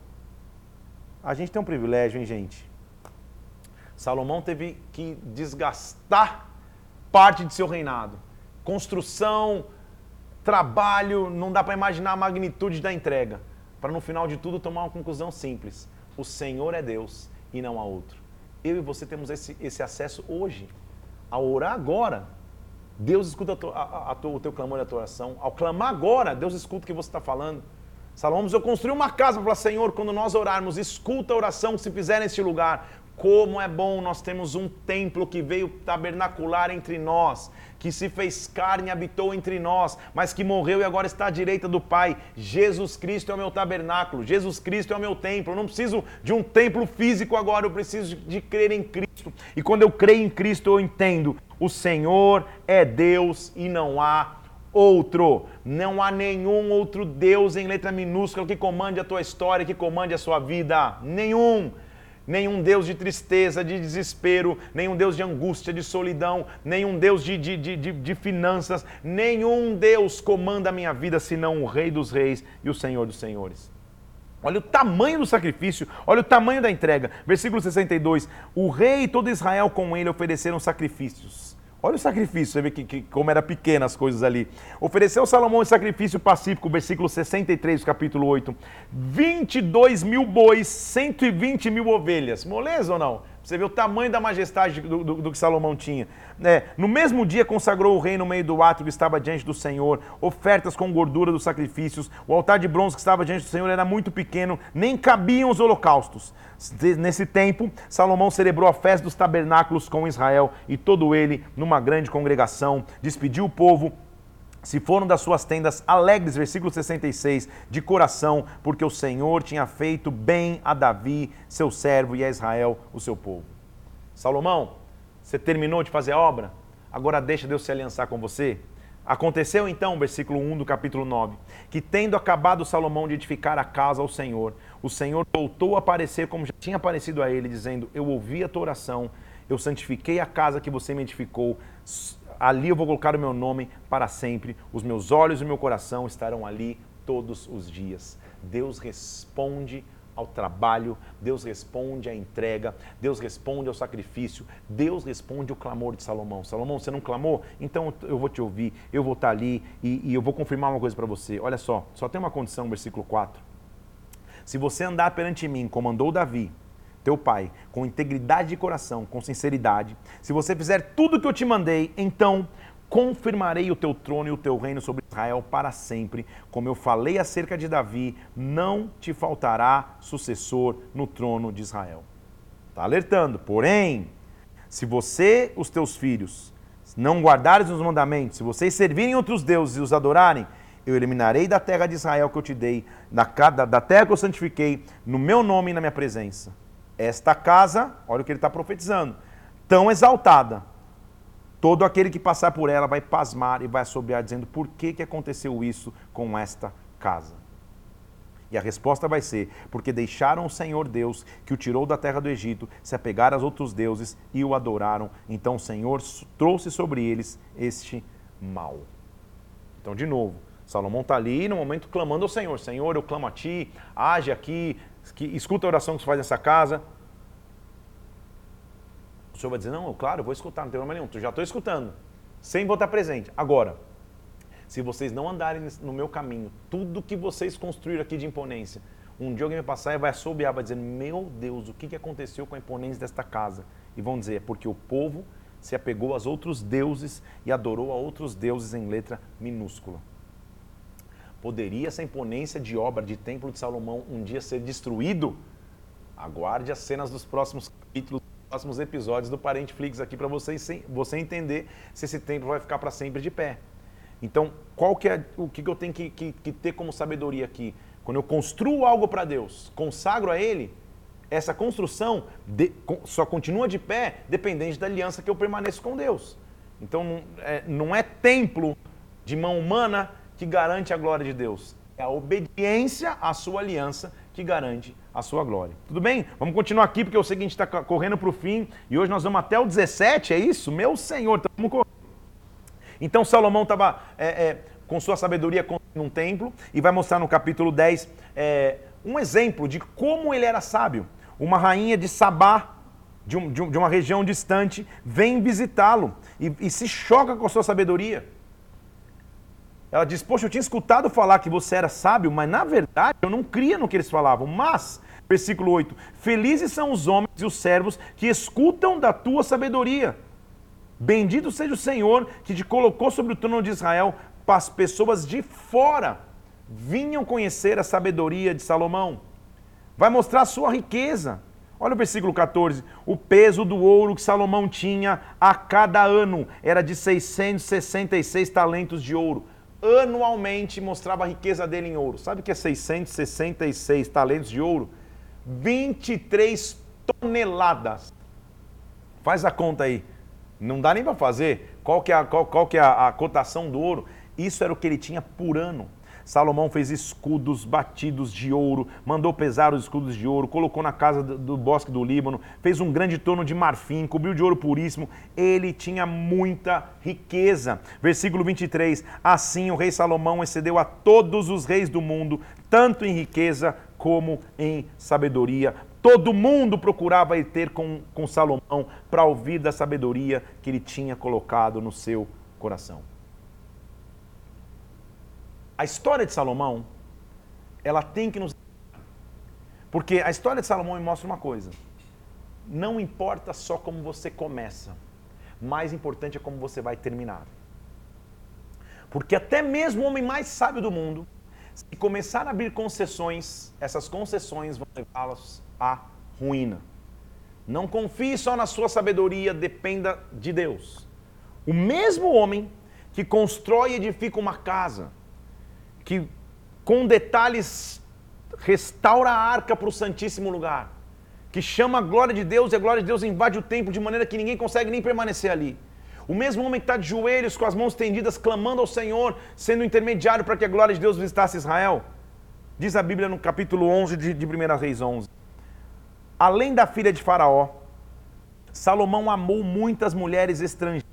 A gente tem um privilégio, hein, gente? Salomão teve que desgastar parte de seu reinado. Construção, trabalho, não dá para imaginar a magnitude da entrega. Para no final de tudo tomar uma conclusão simples: o Senhor é Deus e não há outro. Eu e você temos esse, esse acesso hoje, a orar agora, Deus escuta a, a, a, o teu clamor e a tua oração. Ao clamar agora, Deus escuta o que você está falando. Salomão eu construí uma casa para Senhor, quando nós orarmos, escuta a oração que se fizer neste lugar. Como é bom nós temos um templo que veio tabernacular entre nós, que se fez carne e habitou entre nós, mas que morreu e agora está à direita do Pai. Jesus Cristo é o meu tabernáculo, Jesus Cristo é o meu templo. Eu não preciso de um templo físico agora, eu preciso de crer em Cristo. E quando eu creio em Cristo, eu entendo: o Senhor é Deus e não há outro. Não há nenhum outro Deus em letra minúscula que comande a tua história, que comande a sua vida. Nenhum nenhum Deus de tristeza, de desespero, nenhum Deus de angústia, de solidão, nenhum Deus de, de, de, de, finanças, nenhum Deus comanda a minha vida senão o Rei dos Reis e o Senhor dos Senhores. Olha o tamanho do sacrifício, olha o tamanho da entrega. Versículo 62: O rei e todo Israel com ele ofereceram sacrifícios. Olha o sacrifício, você vê que, que, como era pequena as coisas ali. Ofereceu Salomão esse sacrifício pacífico, versículo 63 do capítulo 8. 22 mil bois, 120 mil ovelhas. Moleza ou não? Você vê o tamanho da majestade do, do, do que Salomão tinha. É, no mesmo dia consagrou o rei no meio do ato que estava diante do Senhor, ofertas com gordura dos sacrifícios. O altar de bronze que estava diante do Senhor era muito pequeno, nem cabiam os holocaustos. Nesse tempo, Salomão celebrou a festa dos tabernáculos com Israel e todo ele numa grande congregação. Despediu o povo se foram das suas tendas alegres, versículo 66, de coração, porque o Senhor tinha feito bem a Davi, seu servo, e a Israel, o seu povo. Salomão, você terminou de fazer a obra? Agora deixa Deus se aliançar com você? Aconteceu então, versículo 1 do capítulo 9, que tendo acabado Salomão de edificar a casa ao Senhor, o Senhor voltou a aparecer como já tinha aparecido a ele, dizendo: Eu ouvi a tua oração, eu santifiquei a casa que você me edificou, ali eu vou colocar o meu nome para sempre, os meus olhos e o meu coração estarão ali todos os dias. Deus responde ao trabalho, Deus responde à entrega, Deus responde ao sacrifício, Deus responde ao clamor de Salomão. Salomão, você não clamou? Então eu vou te ouvir, eu vou estar ali e, e eu vou confirmar uma coisa para você. Olha só, só tem uma condição, versículo 4. Se você andar perante mim, como andou Davi, teu pai, com integridade de coração, com sinceridade, se você fizer tudo o que eu te mandei, então confirmarei o teu trono e o teu reino sobre Israel para sempre. Como eu falei acerca de Davi, não te faltará sucessor no trono de Israel. Está alertando. Porém, se você, os teus filhos, não guardares os mandamentos, se vocês servirem outros deuses e os adorarem, eu eliminarei da terra de Israel que eu te dei, da, terra que eu santifiquei, no meu nome e na minha presença esta casa, olha o que ele está profetizando, tão exaltada, todo aquele que passar por ela vai pasmar e vai assobiar, dizendo: por que, que aconteceu isso com esta casa? E a resposta vai ser: porque deixaram o Senhor Deus, que o tirou da terra do Egito, se apegaram aos outros deuses e o adoraram. Então o Senhor trouxe sobre eles este mal. Então, de novo, Salomão está ali no momento clamando ao Senhor: Senhor, eu clamo a ti, age aqui, que escuta a oração que você faz nessa casa. O senhor vai dizer, não, claro, vou escutar, não tem problema nenhum. Eu já estou escutando, sem estar presente. Agora, se vocês não andarem no meu caminho, tudo que vocês construíram aqui de imponência, um dia alguém vai passar e vai assobiar, vai dizer, meu Deus, o que, que aconteceu com a imponência desta casa? E vão dizer, é porque o povo se apegou aos outros deuses e adorou a outros deuses em letra minúscula. Poderia essa imponência de obra de templo de Salomão um dia ser destruído? Aguarde as cenas dos próximos capítulos, dos próximos episódios do Parente Flix aqui para você, você entender se esse templo vai ficar para sempre de pé. Então, qual que é o que eu tenho que, que, que ter como sabedoria aqui? Quando eu construo algo para Deus, consagro a Ele, essa construção de, só continua de pé dependente da aliança que eu permaneço com Deus. Então não é, não é templo de mão humana que garante a glória de Deus. É a obediência à sua aliança que garante a sua glória. Tudo bem? Vamos continuar aqui porque eu sei que a gente está correndo para o fim e hoje nós vamos até o 17, é isso? Meu Senhor, então vamos correr. Então Salomão estava é, é, com sua sabedoria num templo e vai mostrar no capítulo 10 é, um exemplo de como ele era sábio. Uma rainha de Sabá, de, um, de uma região distante, vem visitá-lo e, e se choca com a sua sabedoria. Ela diz: Poxa, eu tinha escutado falar que você era sábio, mas na verdade eu não cria no que eles falavam. Mas, versículo 8: Felizes são os homens e os servos que escutam da tua sabedoria. Bendito seja o Senhor que te colocou sobre o trono de Israel, para as pessoas de fora vinham conhecer a sabedoria de Salomão. Vai mostrar a sua riqueza. Olha o versículo 14. O peso do ouro que Salomão tinha a cada ano era de 666 talentos de ouro. Anualmente mostrava a riqueza dele em ouro. Sabe o que é 666 talentos de ouro? 23 toneladas. Faz a conta aí. Não dá nem para fazer. Qual que é, a, qual, qual que é a, a cotação do ouro? Isso era o que ele tinha por ano. Salomão fez escudos batidos de ouro, mandou pesar os escudos de ouro, colocou na casa do, bosque do Líbano, fez um grande torno de marfim, cobriu de ouro puríssimo. Ele tinha muita riqueza. Versículo 23: Assim o rei Salomão excedeu a todos os reis do mundo, tanto em riqueza como em sabedoria. Todo mundo procurava ir ter com, com Salomão para ouvir da sabedoria que ele tinha colocado no seu coração. A história de Salomão, ela tem que nos. Porque a história de Salomão me mostra uma coisa. Não importa só como você começa, mais importante é como você vai terminar. Porque até mesmo o homem mais sábio do mundo, se começar a abrir concessões, essas concessões vão levá-los à ruína. Não confie só na sua sabedoria, dependa de Deus. O mesmo homem que constrói e edifica uma casa, que com detalhes restaura a arca para o Santíssimo Lugar, que chama a glória de Deus e a glória de Deus invade o templo de maneira que ninguém consegue nem permanecer ali. O mesmo homem que está de joelhos, com as mãos tendidas, clamando ao Senhor, sendo intermediário para que a glória de Deus visitasse Israel. Diz a Bíblia no capítulo 11 de, de 1 Reis 11. Além da filha de Faraó, Salomão amou muitas mulheres estrangeiras,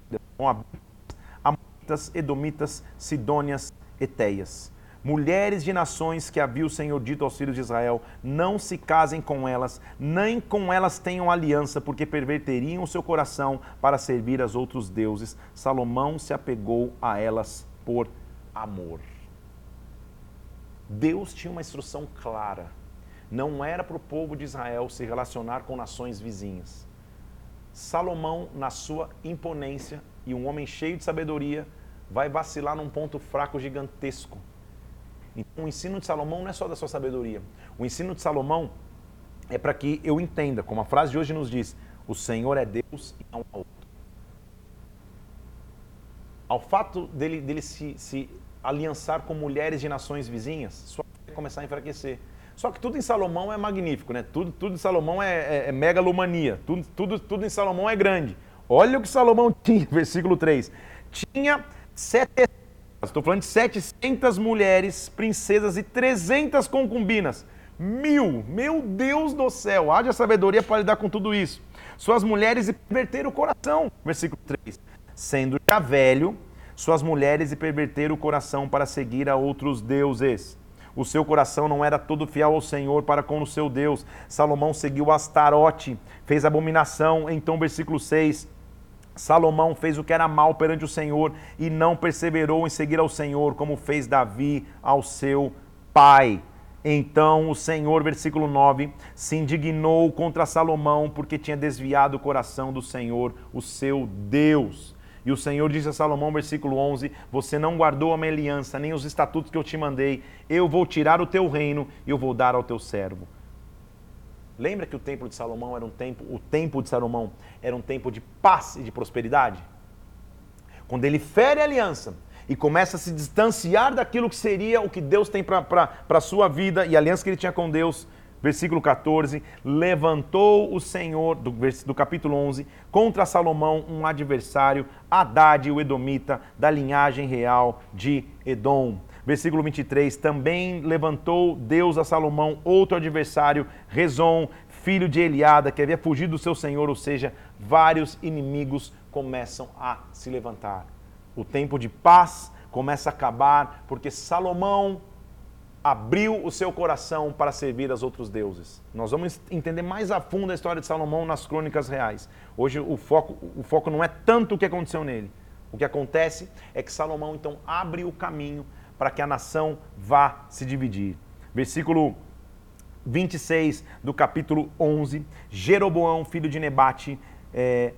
Amoritas, Edomitas, Sidônias, Eteias mulheres de nações que havia o Senhor dito aos filhos de Israel: não se casem com elas, nem com elas tenham aliança, porque perverteriam o seu coração para servir aos outros deuses. Salomão se apegou a elas por amor. Deus tinha uma instrução clara. Não era para o povo de Israel se relacionar com nações vizinhas. Salomão, na sua imponência e um homem cheio de sabedoria, vai vacilar num ponto fraco gigantesco então, o ensino de Salomão não é só da sua sabedoria. O ensino de Salomão é para que eu entenda, como a frase de hoje nos diz: o Senhor é Deus e não há outro. Ao fato dele, dele se, se aliançar com mulheres de nações vizinhas, sua vai começar a enfraquecer. Só que tudo em Salomão é magnífico, né? Tudo, tudo em Salomão é, é, é megalomania. Tudo, tudo, tudo em Salomão é grande. Olha o que Salomão tinha, versículo 3. Tinha sete Estou falando de 700 mulheres, princesas e 300 concubinas. Mil! Meu Deus do céu! Haja sabedoria para lidar com tudo isso. Suas mulheres e perverter o coração. Versículo 3. Sendo já velho, suas mulheres e perverter o coração para seguir a outros deuses. O seu coração não era todo fiel ao Senhor para com o seu Deus. Salomão seguiu Astarote, fez abominação. Então, versículo 6 Salomão fez o que era mal perante o Senhor e não perseverou em seguir ao Senhor, como fez Davi ao seu pai. Então o Senhor, versículo 9, se indignou contra Salomão porque tinha desviado o coração do Senhor, o seu Deus. E o Senhor disse a Salomão, versículo 11: Você não guardou a minha aliança, nem os estatutos que eu te mandei. Eu vou tirar o teu reino e eu vou dar ao teu servo. Lembra que o templo de Salomão era um tempo, o templo de Salomão era um tempo de paz e de prosperidade? Quando ele fere a aliança e começa a se distanciar daquilo que seria o que Deus tem para a sua vida e a aliança que ele tinha com Deus. Versículo 14: Levantou o Senhor, do, do capítulo 11, contra Salomão um adversário, Haddad, o Edomita, da linhagem real de Edom. Versículo 23: Também levantou Deus a Salomão outro adversário, Rezon, filho de Eliada, que havia fugido do seu senhor, ou seja, vários inimigos começam a se levantar. O tempo de paz começa a acabar, porque Salomão abriu o seu coração para servir aos outros deuses. Nós vamos entender mais a fundo a história de Salomão nas crônicas reais. Hoje o foco, o foco não é tanto o que aconteceu nele. O que acontece é que Salomão então abre o caminho para que a nação vá se dividir. Versículo 26 do capítulo 11, Jeroboão, filho de Nebate, é,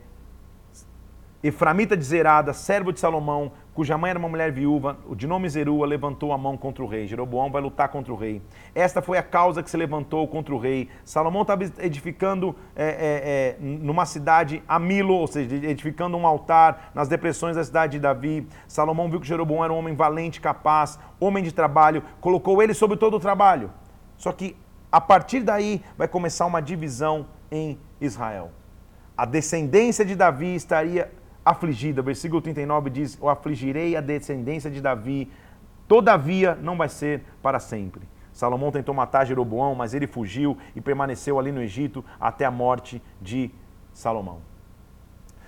Eframita de Zerada, servo de Salomão, cuja mãe era uma mulher viúva, de nome Zerua, levantou a mão contra o rei. Jeroboão vai lutar contra o rei. Esta foi a causa que se levantou contra o rei. Salomão estava edificando é, é, é, numa cidade a Milo, ou seja, edificando um altar nas depressões da cidade de Davi. Salomão viu que Jeroboão era um homem valente, capaz, homem de trabalho, colocou ele sobre todo o trabalho. Só que a partir daí vai começar uma divisão em Israel. A descendência de Davi estaria afligida. Versículo 39 diz: Eu afligirei a descendência de Davi, todavia não vai ser para sempre. Salomão tentou matar Jeroboão, mas ele fugiu e permaneceu ali no Egito até a morte de Salomão.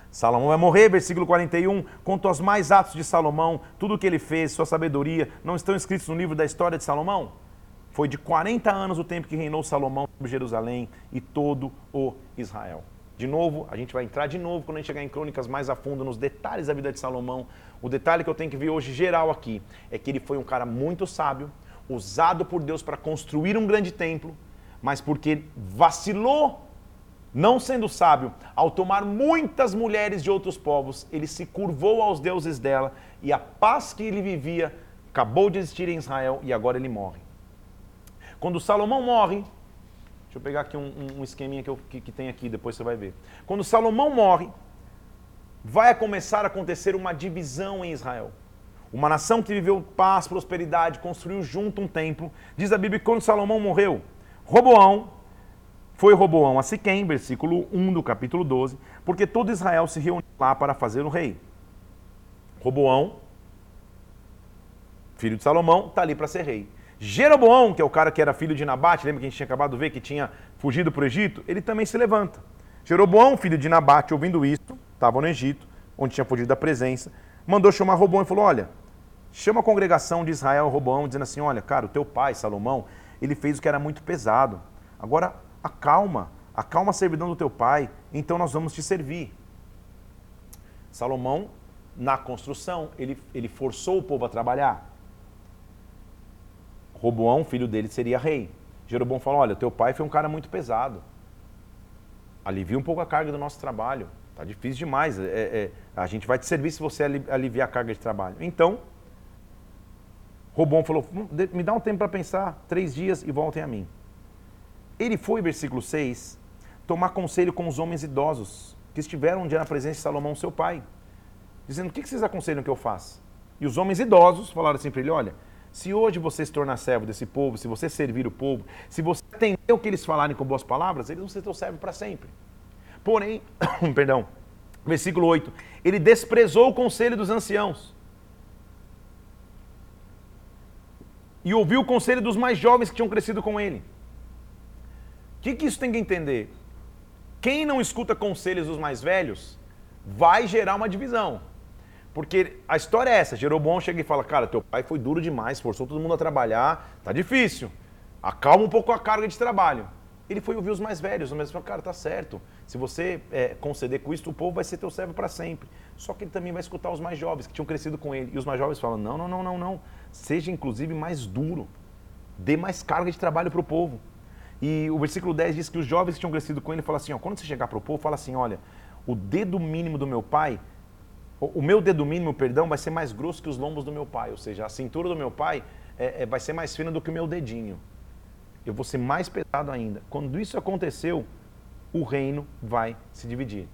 Salomão vai morrer, versículo 41. Quanto aos mais atos de Salomão, tudo o que ele fez, sua sabedoria, não estão escritos no livro da história de Salomão? Foi de 40 anos o tempo que reinou Salomão sobre Jerusalém e todo o Israel. De novo, a gente vai entrar de novo quando a gente chegar em crônicas mais a fundo nos detalhes da vida de Salomão. O detalhe que eu tenho que ver hoje geral aqui é que ele foi um cara muito sábio, usado por Deus para construir um grande templo, mas porque vacilou, não sendo sábio, ao tomar muitas mulheres de outros povos, ele se curvou aos deuses dela e a paz que ele vivia acabou de existir em Israel e agora ele morre. Quando Salomão morre, deixa eu pegar aqui um, um esqueminha que, eu, que, que tem aqui, depois você vai ver. Quando Salomão morre, vai começar a acontecer uma divisão em Israel. Uma nação que viveu paz, prosperidade, construiu junto um templo. Diz a Bíblia que quando Salomão morreu, Roboão, foi Roboão a Siquém, versículo 1 do capítulo 12, porque todo Israel se reuniu lá para fazer o rei. Roboão, filho de Salomão, está ali para ser rei. Jeroboão, que é o cara que era filho de Nabate, lembra que a gente tinha acabado de ver que tinha fugido para o Egito? Ele também se levanta. Jeroboão, filho de Nabate, ouvindo isso, estava no Egito, onde tinha fugido da presença, mandou chamar Roboão e falou: Olha, chama a congregação de Israel, Roboão, dizendo assim: Olha, cara, o teu pai, Salomão, ele fez o que era muito pesado. Agora, acalma, acalma a servidão do teu pai, então nós vamos te servir. Salomão, na construção, ele, ele forçou o povo a trabalhar. Roboão, filho dele, seria rei. Jeroboão falou: Olha, teu pai foi um cara muito pesado. Alivia um pouco a carga do nosso trabalho. Tá difícil demais. É, é, a gente vai te servir se você aliviar a carga de trabalho. Então, Roboão falou: hum, Me dá um tempo para pensar, três dias e voltem a mim. Ele foi, versículo 6, tomar conselho com os homens idosos que estiveram um dia na presença de Salomão, seu pai, dizendo: O que vocês aconselham que eu faça? E os homens idosos falaram assim para ele: Olha, se hoje você se tornar servo desse povo, se você servir o povo, se você atender o que eles falarem com boas palavras, eles vão ser teu servo para sempre. Porém, perdão, versículo 8, ele desprezou o conselho dos anciãos e ouviu o conselho dos mais jovens que tinham crescido com ele. O que, que isso tem que entender? Quem não escuta conselhos dos mais velhos vai gerar uma divisão. Porque a história é essa, Jeroboão chega e fala, cara, teu pai foi duro demais, forçou todo mundo a trabalhar, tá difícil. Acalma um pouco a carga de trabalho. Ele foi ouvir os mais velhos, velhos falaram, cara, tá certo. Se você é, conceder com isso, o povo vai ser teu servo para sempre. Só que ele também vai escutar os mais jovens, que tinham crescido com ele. E os mais jovens falam, não, não, não, não, não. Seja inclusive mais duro. Dê mais carga de trabalho para o povo. E o versículo 10 diz que os jovens que tinham crescido com ele falam assim, ó, quando você chegar para o povo, fala assim, olha, o dedo mínimo do meu pai o meu dedo mínimo, perdão, vai ser mais grosso que os lombos do meu pai, ou seja, a cintura do meu pai é, é, vai ser mais fina do que o meu dedinho. Eu vou ser mais pesado ainda. Quando isso aconteceu, o reino vai se dividir.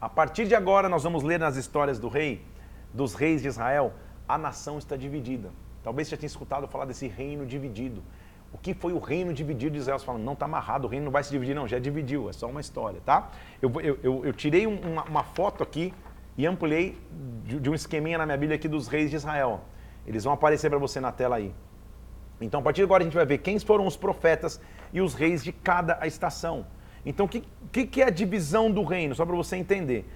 A partir de agora, nós vamos ler nas histórias do rei dos reis de Israel, a nação está dividida. Talvez você já tenha escutado falar desse reino dividido. O que foi o reino dividido de Israel? Você fala, não, está amarrado, o reino não vai se dividir, não, já dividiu, é só uma história, tá? Eu, eu, eu, tirei uma, uma, foto aqui e ampliei de, um esqueminha na minha Bíblia aqui dos reis de Israel. Eles vão aparecer para você na tela aí. Então, a partir de agora, a gente vai ver quem foram os profetas e os reis de cada estação. Então, o que, que, que é a divisão do reino? Só para você entender.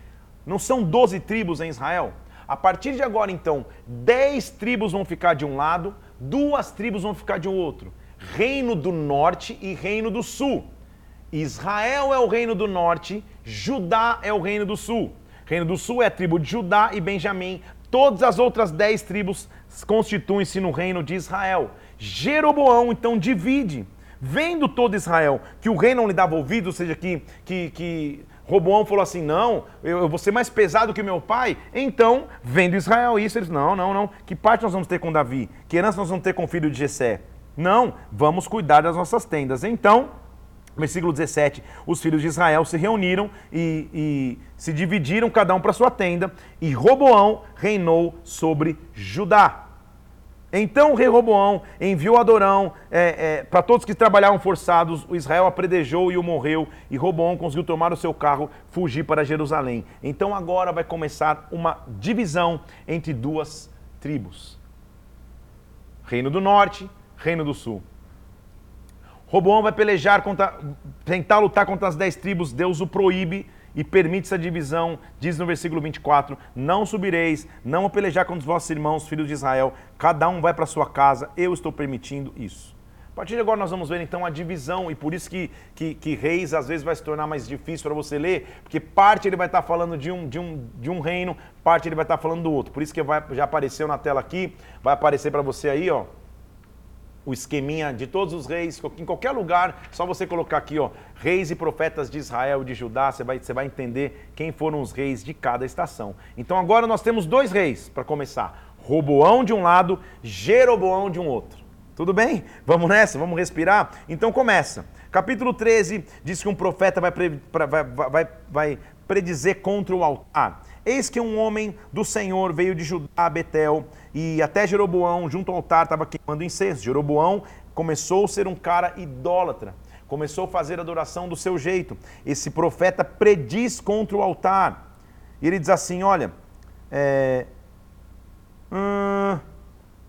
Não são 12 tribos em Israel? A partir de agora, então, 10 tribos vão ficar de um lado, duas tribos vão ficar de um outro. Reino do norte e reino do sul. Israel é o reino do norte, Judá é o reino do sul. Reino do sul é a tribo de Judá e Benjamim. Todas as outras dez tribos constituem-se no reino de Israel. Jeroboão então divide. Vendo todo Israel que o rei não lhe dava ouvido, ou seja, que, que, que Roboão falou assim: não, eu, eu, vou ser mais pesado que meu pai. Então, vendo Israel isso, eles: não, não, não. Que parte nós vamos ter com Davi? Que herança nós vamos ter com o filho de Jessé? Não, vamos cuidar das nossas tendas. Então, versículo 17: os filhos de Israel se reuniram e, e se dividiram, cada um para sua tenda, e Roboão reinou sobre Judá. Então o rei Roboão enviou Adorão é, é, para todos que trabalhavam forçados, o Israel apredejou e o morreu, e Roboão conseguiu tomar o seu carro, fugir para Jerusalém. Então agora vai começar uma divisão entre duas tribos: Reino do Norte, Reino do Sul. Roboão vai pelejar contra, tentar lutar contra as dez tribos, Deus o proíbe e permite essa divisão, diz no versículo 24: Não subireis, não pelejar com os vossos irmãos, filhos de Israel, cada um vai para sua casa, eu estou permitindo isso. A partir de agora nós vamos ver então a divisão, e por isso que, que, que Reis às vezes vai se tornar mais difícil para você ler, porque parte ele vai estar falando de um, de, um, de um reino, parte ele vai estar falando do outro. Por isso que vai, já apareceu na tela aqui, vai aparecer para você aí, ó, o esqueminha de todos os reis, em qualquer lugar, só você colocar aqui, ó, reis e profetas de Israel, de Judá, você vai, você vai entender quem foram os reis de cada estação. Então agora nós temos dois reis para começar: Roboão de um lado, Jeroboão de um outro. Tudo bem? Vamos nessa? Vamos respirar? Então começa. Capítulo 13 diz que um profeta vai, vai, vai, vai predizer contra o altar. Eis que um homem do Senhor veio de Judá a Betel e até Jeroboão, junto ao altar, estava queimando incenso. Jeroboão começou a ser um cara idólatra, começou a fazer adoração do seu jeito. Esse profeta prediz contra o altar. E ele diz assim: olha, é, hum,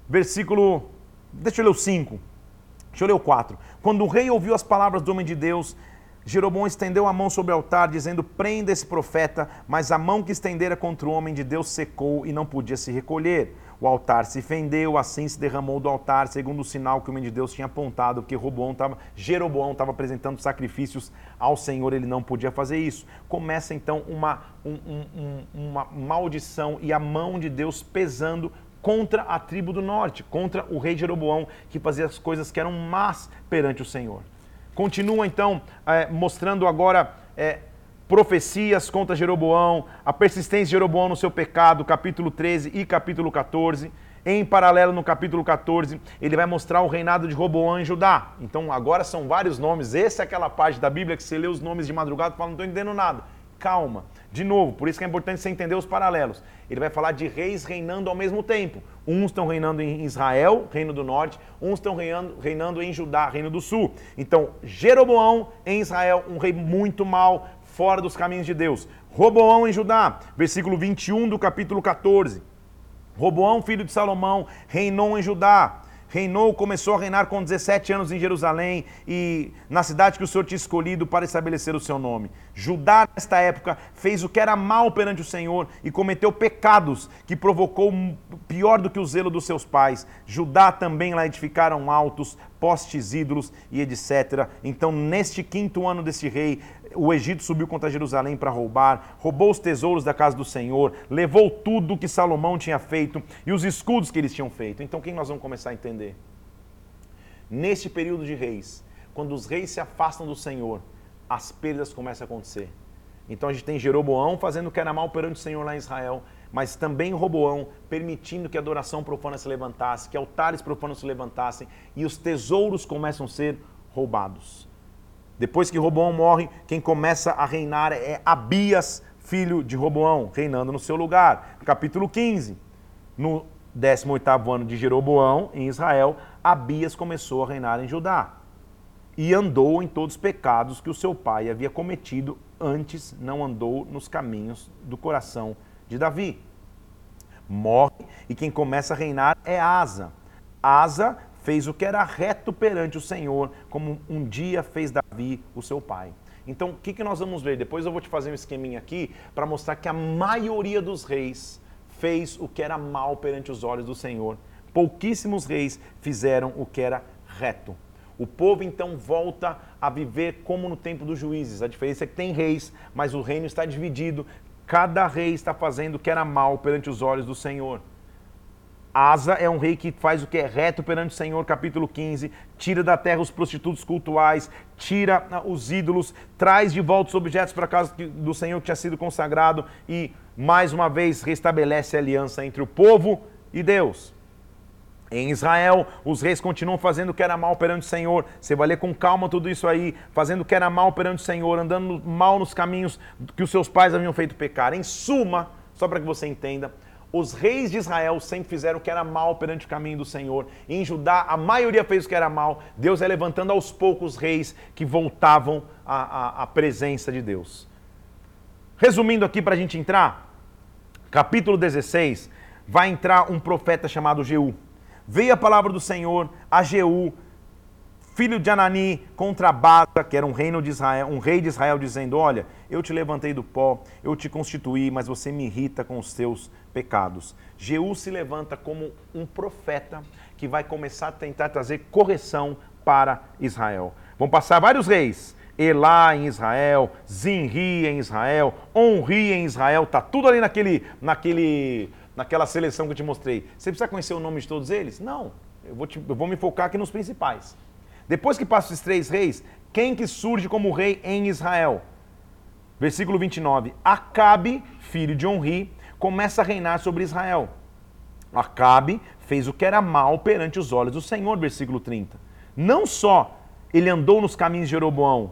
versículo, deixa eu ler o 5, deixa eu ler o 4. Quando o rei ouviu as palavras do homem de Deus, Jeroboão estendeu a mão sobre o altar, dizendo: Prenda esse profeta. Mas a mão que estendera contra o homem de Deus secou e não podia se recolher. O altar se fendeu, assim se derramou do altar, segundo o sinal que o homem de Deus tinha apontado, porque Roboão tava, Jeroboão estava apresentando sacrifícios ao Senhor, ele não podia fazer isso. Começa então uma, um, um, uma maldição e a mão de Deus pesando contra a tribo do norte, contra o rei Jeroboão, que fazia as coisas que eram más perante o Senhor. Continua então é, mostrando agora é, profecias contra Jeroboão, a persistência de Jeroboão no seu pecado, capítulo 13 e capítulo 14. Em paralelo, no capítulo 14, ele vai mostrar o reinado de Roboão em Judá. Então, agora são vários nomes. Essa é aquela parte da Bíblia que você lê os nomes de madrugada e fala, não estou entendendo nada. Calma. De novo, por isso que é importante você entender os paralelos. Ele vai falar de reis reinando ao mesmo tempo. Uns estão reinando em Israel, reino do norte, uns estão reinando, reinando em Judá, reino do sul. Então, Jeroboão em Israel, um rei muito mau, fora dos caminhos de Deus. Roboão em Judá, versículo 21 do capítulo 14. Roboão, filho de Salomão, reinou em Judá reinou, começou a reinar com 17 anos em Jerusalém e na cidade que o Senhor tinha escolhido para estabelecer o seu nome. Judá, nesta época, fez o que era mal perante o Senhor e cometeu pecados que provocou pior do que o zelo dos seus pais. Judá também lá edificaram altos, postes ídolos e etc. Então, neste quinto ano desse rei, o Egito subiu contra Jerusalém para roubar, roubou os tesouros da casa do Senhor, levou tudo que Salomão tinha feito e os escudos que eles tinham feito. Então, quem nós vamos começar a entender? Neste período de reis, quando os reis se afastam do Senhor, as perdas começam a acontecer. Então a gente tem Jeroboão fazendo o que era mal perante o Senhor lá em Israel, mas também Roboão permitindo que a adoração profana se levantasse, que altares profanos se levantassem e os tesouros começam a ser roubados. Depois que Roboão morre, quem começa a reinar é Abias, filho de Roboão, reinando no seu lugar. Capítulo 15. No 18º ano de Jeroboão, em Israel, Abias começou a reinar em Judá. E andou em todos os pecados que o seu pai havia cometido, antes não andou nos caminhos do coração de Davi. Morre e quem começa a reinar é Asa. Asa fez o que era reto perante o Senhor, como um dia fez Davi, o seu pai. Então, o que, que nós vamos ver? Depois eu vou te fazer um esqueminha aqui para mostrar que a maioria dos reis fez o que era mal perante os olhos do Senhor. Pouquíssimos reis fizeram o que era reto. O povo então volta a viver como no tempo dos juízes. A diferença é que tem reis, mas o reino está dividido. Cada rei está fazendo o que era mal perante os olhos do Senhor. Asa é um rei que faz o que é reto perante o Senhor, capítulo 15, tira da terra os prostitutos cultuais, tira ah, os ídolos, traz de volta os objetos para a casa do Senhor que tinha sido consagrado e, mais uma vez, restabelece a aliança entre o povo e Deus. Em Israel, os reis continuam fazendo o que era mal perante o Senhor. Você vai ler com calma tudo isso aí, fazendo o que era mal perante o Senhor, andando mal nos caminhos que os seus pais haviam feito pecar. Em suma, só para que você entenda, os reis de Israel sempre fizeram o que era mal perante o caminho do Senhor. Em Judá, a maioria fez o que era mal. Deus é levantando aos poucos reis que voltavam à, à, à presença de Deus. Resumindo aqui para a gente entrar, capítulo 16, vai entrar um profeta chamado Jeú. Veio a palavra do Senhor a Jeú, filho de Anani, contra Baza, que era um reino de Israel, um rei de Israel, dizendo: Olha, eu te levantei do pó, eu te constituí, mas você me irrita com os teus pecados. Jeú se levanta como um profeta que vai começar a tentar trazer correção para Israel. Vão passar vários reis. Elá em Israel, Zinri em Israel, Onri em Israel, tá tudo ali naquele, naquele, naquela seleção que eu te mostrei. Você precisa conhecer o nome de todos eles? Não. Eu vou, te, eu vou me focar aqui nos principais. Depois que passam esses três reis, quem que surge como rei em Israel? Versículo 29. Acabe, filho de Onri, começa a reinar sobre Israel. Acabe fez o que era mal perante os olhos do Senhor, versículo 30. Não só ele andou nos caminhos de Jeroboão,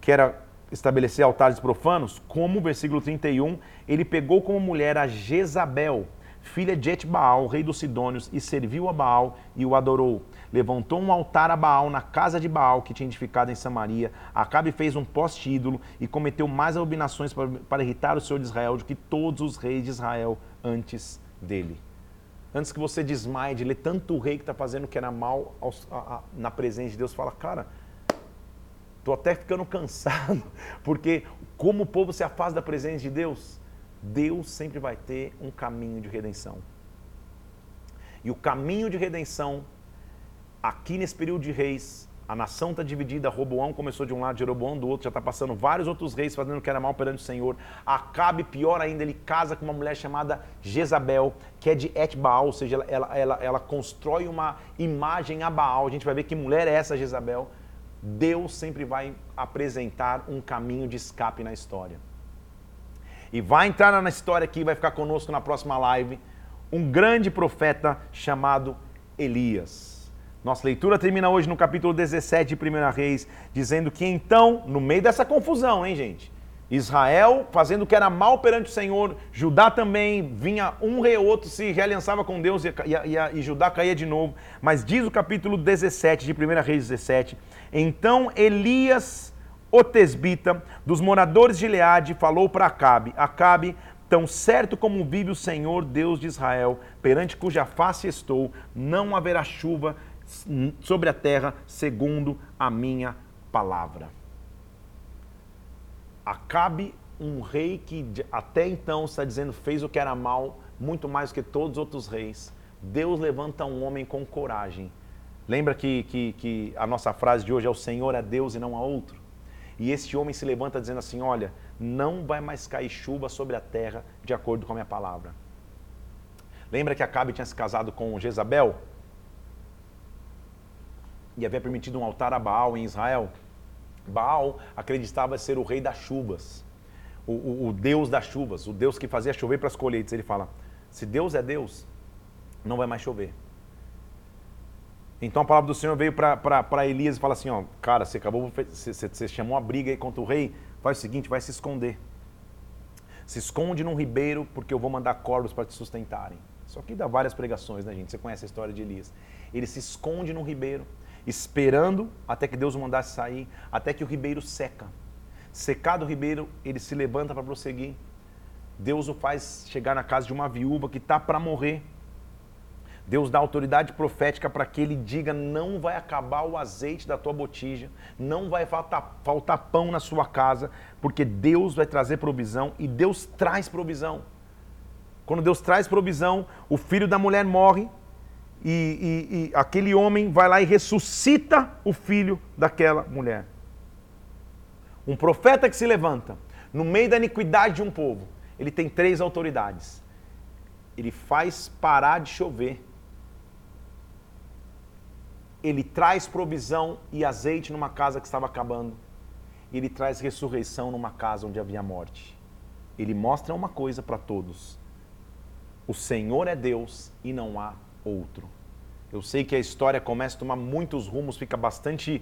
que era estabelecer altares profanos, como, versículo 31, ele pegou como mulher a Jezabel, filha de Etbaal, rei dos Sidônios, e serviu a Baal e o adorou levantou um altar a Baal na casa de Baal, que tinha edificado em Samaria. Acabe fez um poste ídolo e cometeu mais abominações para, para irritar o Senhor de Israel do que todos os reis de Israel antes dele. Antes que você desmaie de ler tanto o rei que está fazendo que era mal aos, a, a, na presença de Deus, fala, cara, estou até ficando cansado, porque como o povo se afasta da presença de Deus, Deus sempre vai ter um caminho de redenção. E o caminho de redenção aqui nesse período de reis, a nação está dividida, Roboão começou de um lado, Jeroboão do outro, já está passando vários outros reis fazendo o que era mal perante o Senhor. Acabe, pior ainda, ele casa com uma mulher chamada Jezabel, que é de Etbaal, ou seja, ela, ela, ela, ela constrói uma imagem a Baal. A gente vai ver que mulher é essa Jezabel. Deus sempre vai apresentar um caminho de escape na história. E vai entrar na história aqui, vai ficar conosco na próxima live, um grande profeta chamado Elias. Nossa leitura termina hoje no capítulo 17 de 1 Reis, dizendo que então, no meio dessa confusão, hein, gente? Israel fazendo o que era mal perante o Senhor, Judá também, vinha um rei ou outro, se realiançava com Deus e, e, e, Judá caía de novo. Mas diz o capítulo 17 de 1 Reis 17: Então Elias, o tesbita, dos moradores de Leade, falou para Acabe: Acabe, tão certo como vive o Senhor Deus de Israel, perante cuja face estou, não haverá chuva sobre a terra segundo a minha palavra. Acabe um rei que até então está dizendo fez o que era mal, muito mais que todos os outros reis. Deus levanta um homem com coragem. Lembra que, que, que a nossa frase de hoje é o Senhor é Deus e não há outro? E este homem se levanta dizendo assim: Olha, não vai mais cair chuva sobre a terra de acordo com a minha palavra. Lembra que Acabe tinha se casado com Jezabel? E havia permitido um altar a Baal em Israel. Baal acreditava ser o rei das chuvas, o, o, o Deus das chuvas, o Deus que fazia chover para as colheitas. Ele fala: se Deus é Deus, não vai mais chover. Então a palavra do Senhor veio para Elias e fala assim: ó, cara, você acabou, você, você chamou a briga aí contra o rei, faz o seguinte, vai se esconder. Se esconde num ribeiro, porque eu vou mandar corvos para te sustentarem. Isso aqui dá várias pregações, né, gente? Você conhece a história de Elias. Ele se esconde num ribeiro, esperando até que Deus o mandasse sair, até que o ribeiro seca. Secado o ribeiro, ele se levanta para prosseguir. Deus o faz chegar na casa de uma viúva que está para morrer. Deus dá autoridade profética para que ele diga: não vai acabar o azeite da tua botija, não vai faltar, faltar pão na sua casa, porque Deus vai trazer provisão e Deus traz provisão. Quando Deus traz provisão, o filho da mulher morre e, e, e aquele homem vai lá e ressuscita o filho daquela mulher. Um profeta que se levanta no meio da iniquidade de um povo, ele tem três autoridades. Ele faz parar de chover ele traz provisão e azeite numa casa que estava acabando. Ele traz ressurreição numa casa onde havia morte. Ele mostra uma coisa para todos: o Senhor é Deus e não há outro. Eu sei que a história começa a tomar muitos rumos, fica bastante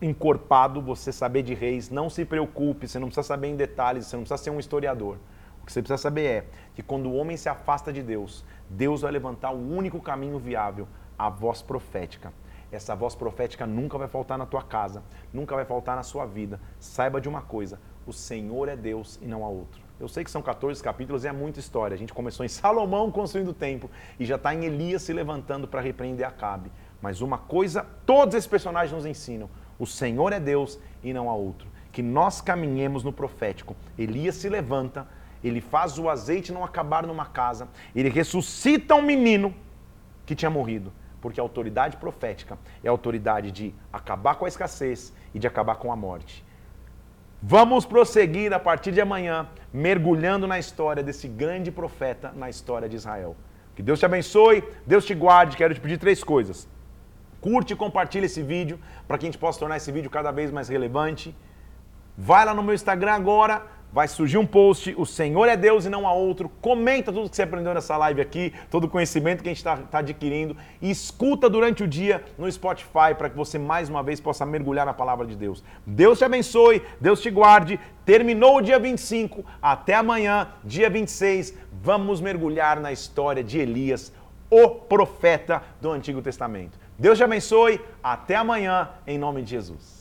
encorpado você saber de reis. Não se preocupe, você não precisa saber em detalhes, você não precisa ser um historiador. O que você precisa saber é que quando o homem se afasta de Deus, Deus vai levantar o único caminho viável, a voz profética. Essa voz profética nunca vai faltar na tua casa, nunca vai faltar na sua vida. Saiba de uma coisa: o Senhor é Deus e não há outro. Eu sei que são 14 capítulos e é muita história. A gente começou em Salomão construindo o templo e já está em Elias se levantando para repreender Acabe. Mas uma coisa, todos esses personagens nos ensinam: o Senhor é Deus e não há outro. Que nós caminhemos no profético. Elias se levanta, ele faz o azeite não acabar numa casa, ele ressuscita um menino que tinha morrido porque a autoridade profética é a autoridade de acabar com a escassez e de acabar com a morte. Vamos prosseguir a partir de amanhã, mergulhando na história desse grande profeta na história de Israel. Que Deus te abençoe, Deus te guarde. Quero te pedir três coisas. Curte e compartilhe esse vídeo para que a gente possa tornar esse vídeo cada vez mais relevante. Vai lá no meu Instagram agora, vai surgir um post, o Senhor é Deus e não há outro. Comenta tudo que você aprendeu nessa live aqui, todo o conhecimento que a gente está tá adquirindo e escuta durante o dia no Spotify para que você mais uma vez possa mergulhar na palavra de Deus. Deus te abençoe, Deus te guarde. Terminou o dia 25, até amanhã, dia 26, vamos mergulhar na história de Elias, o profeta do Antigo Testamento. Deus te abençoe, até amanhã, em nome de Jesus.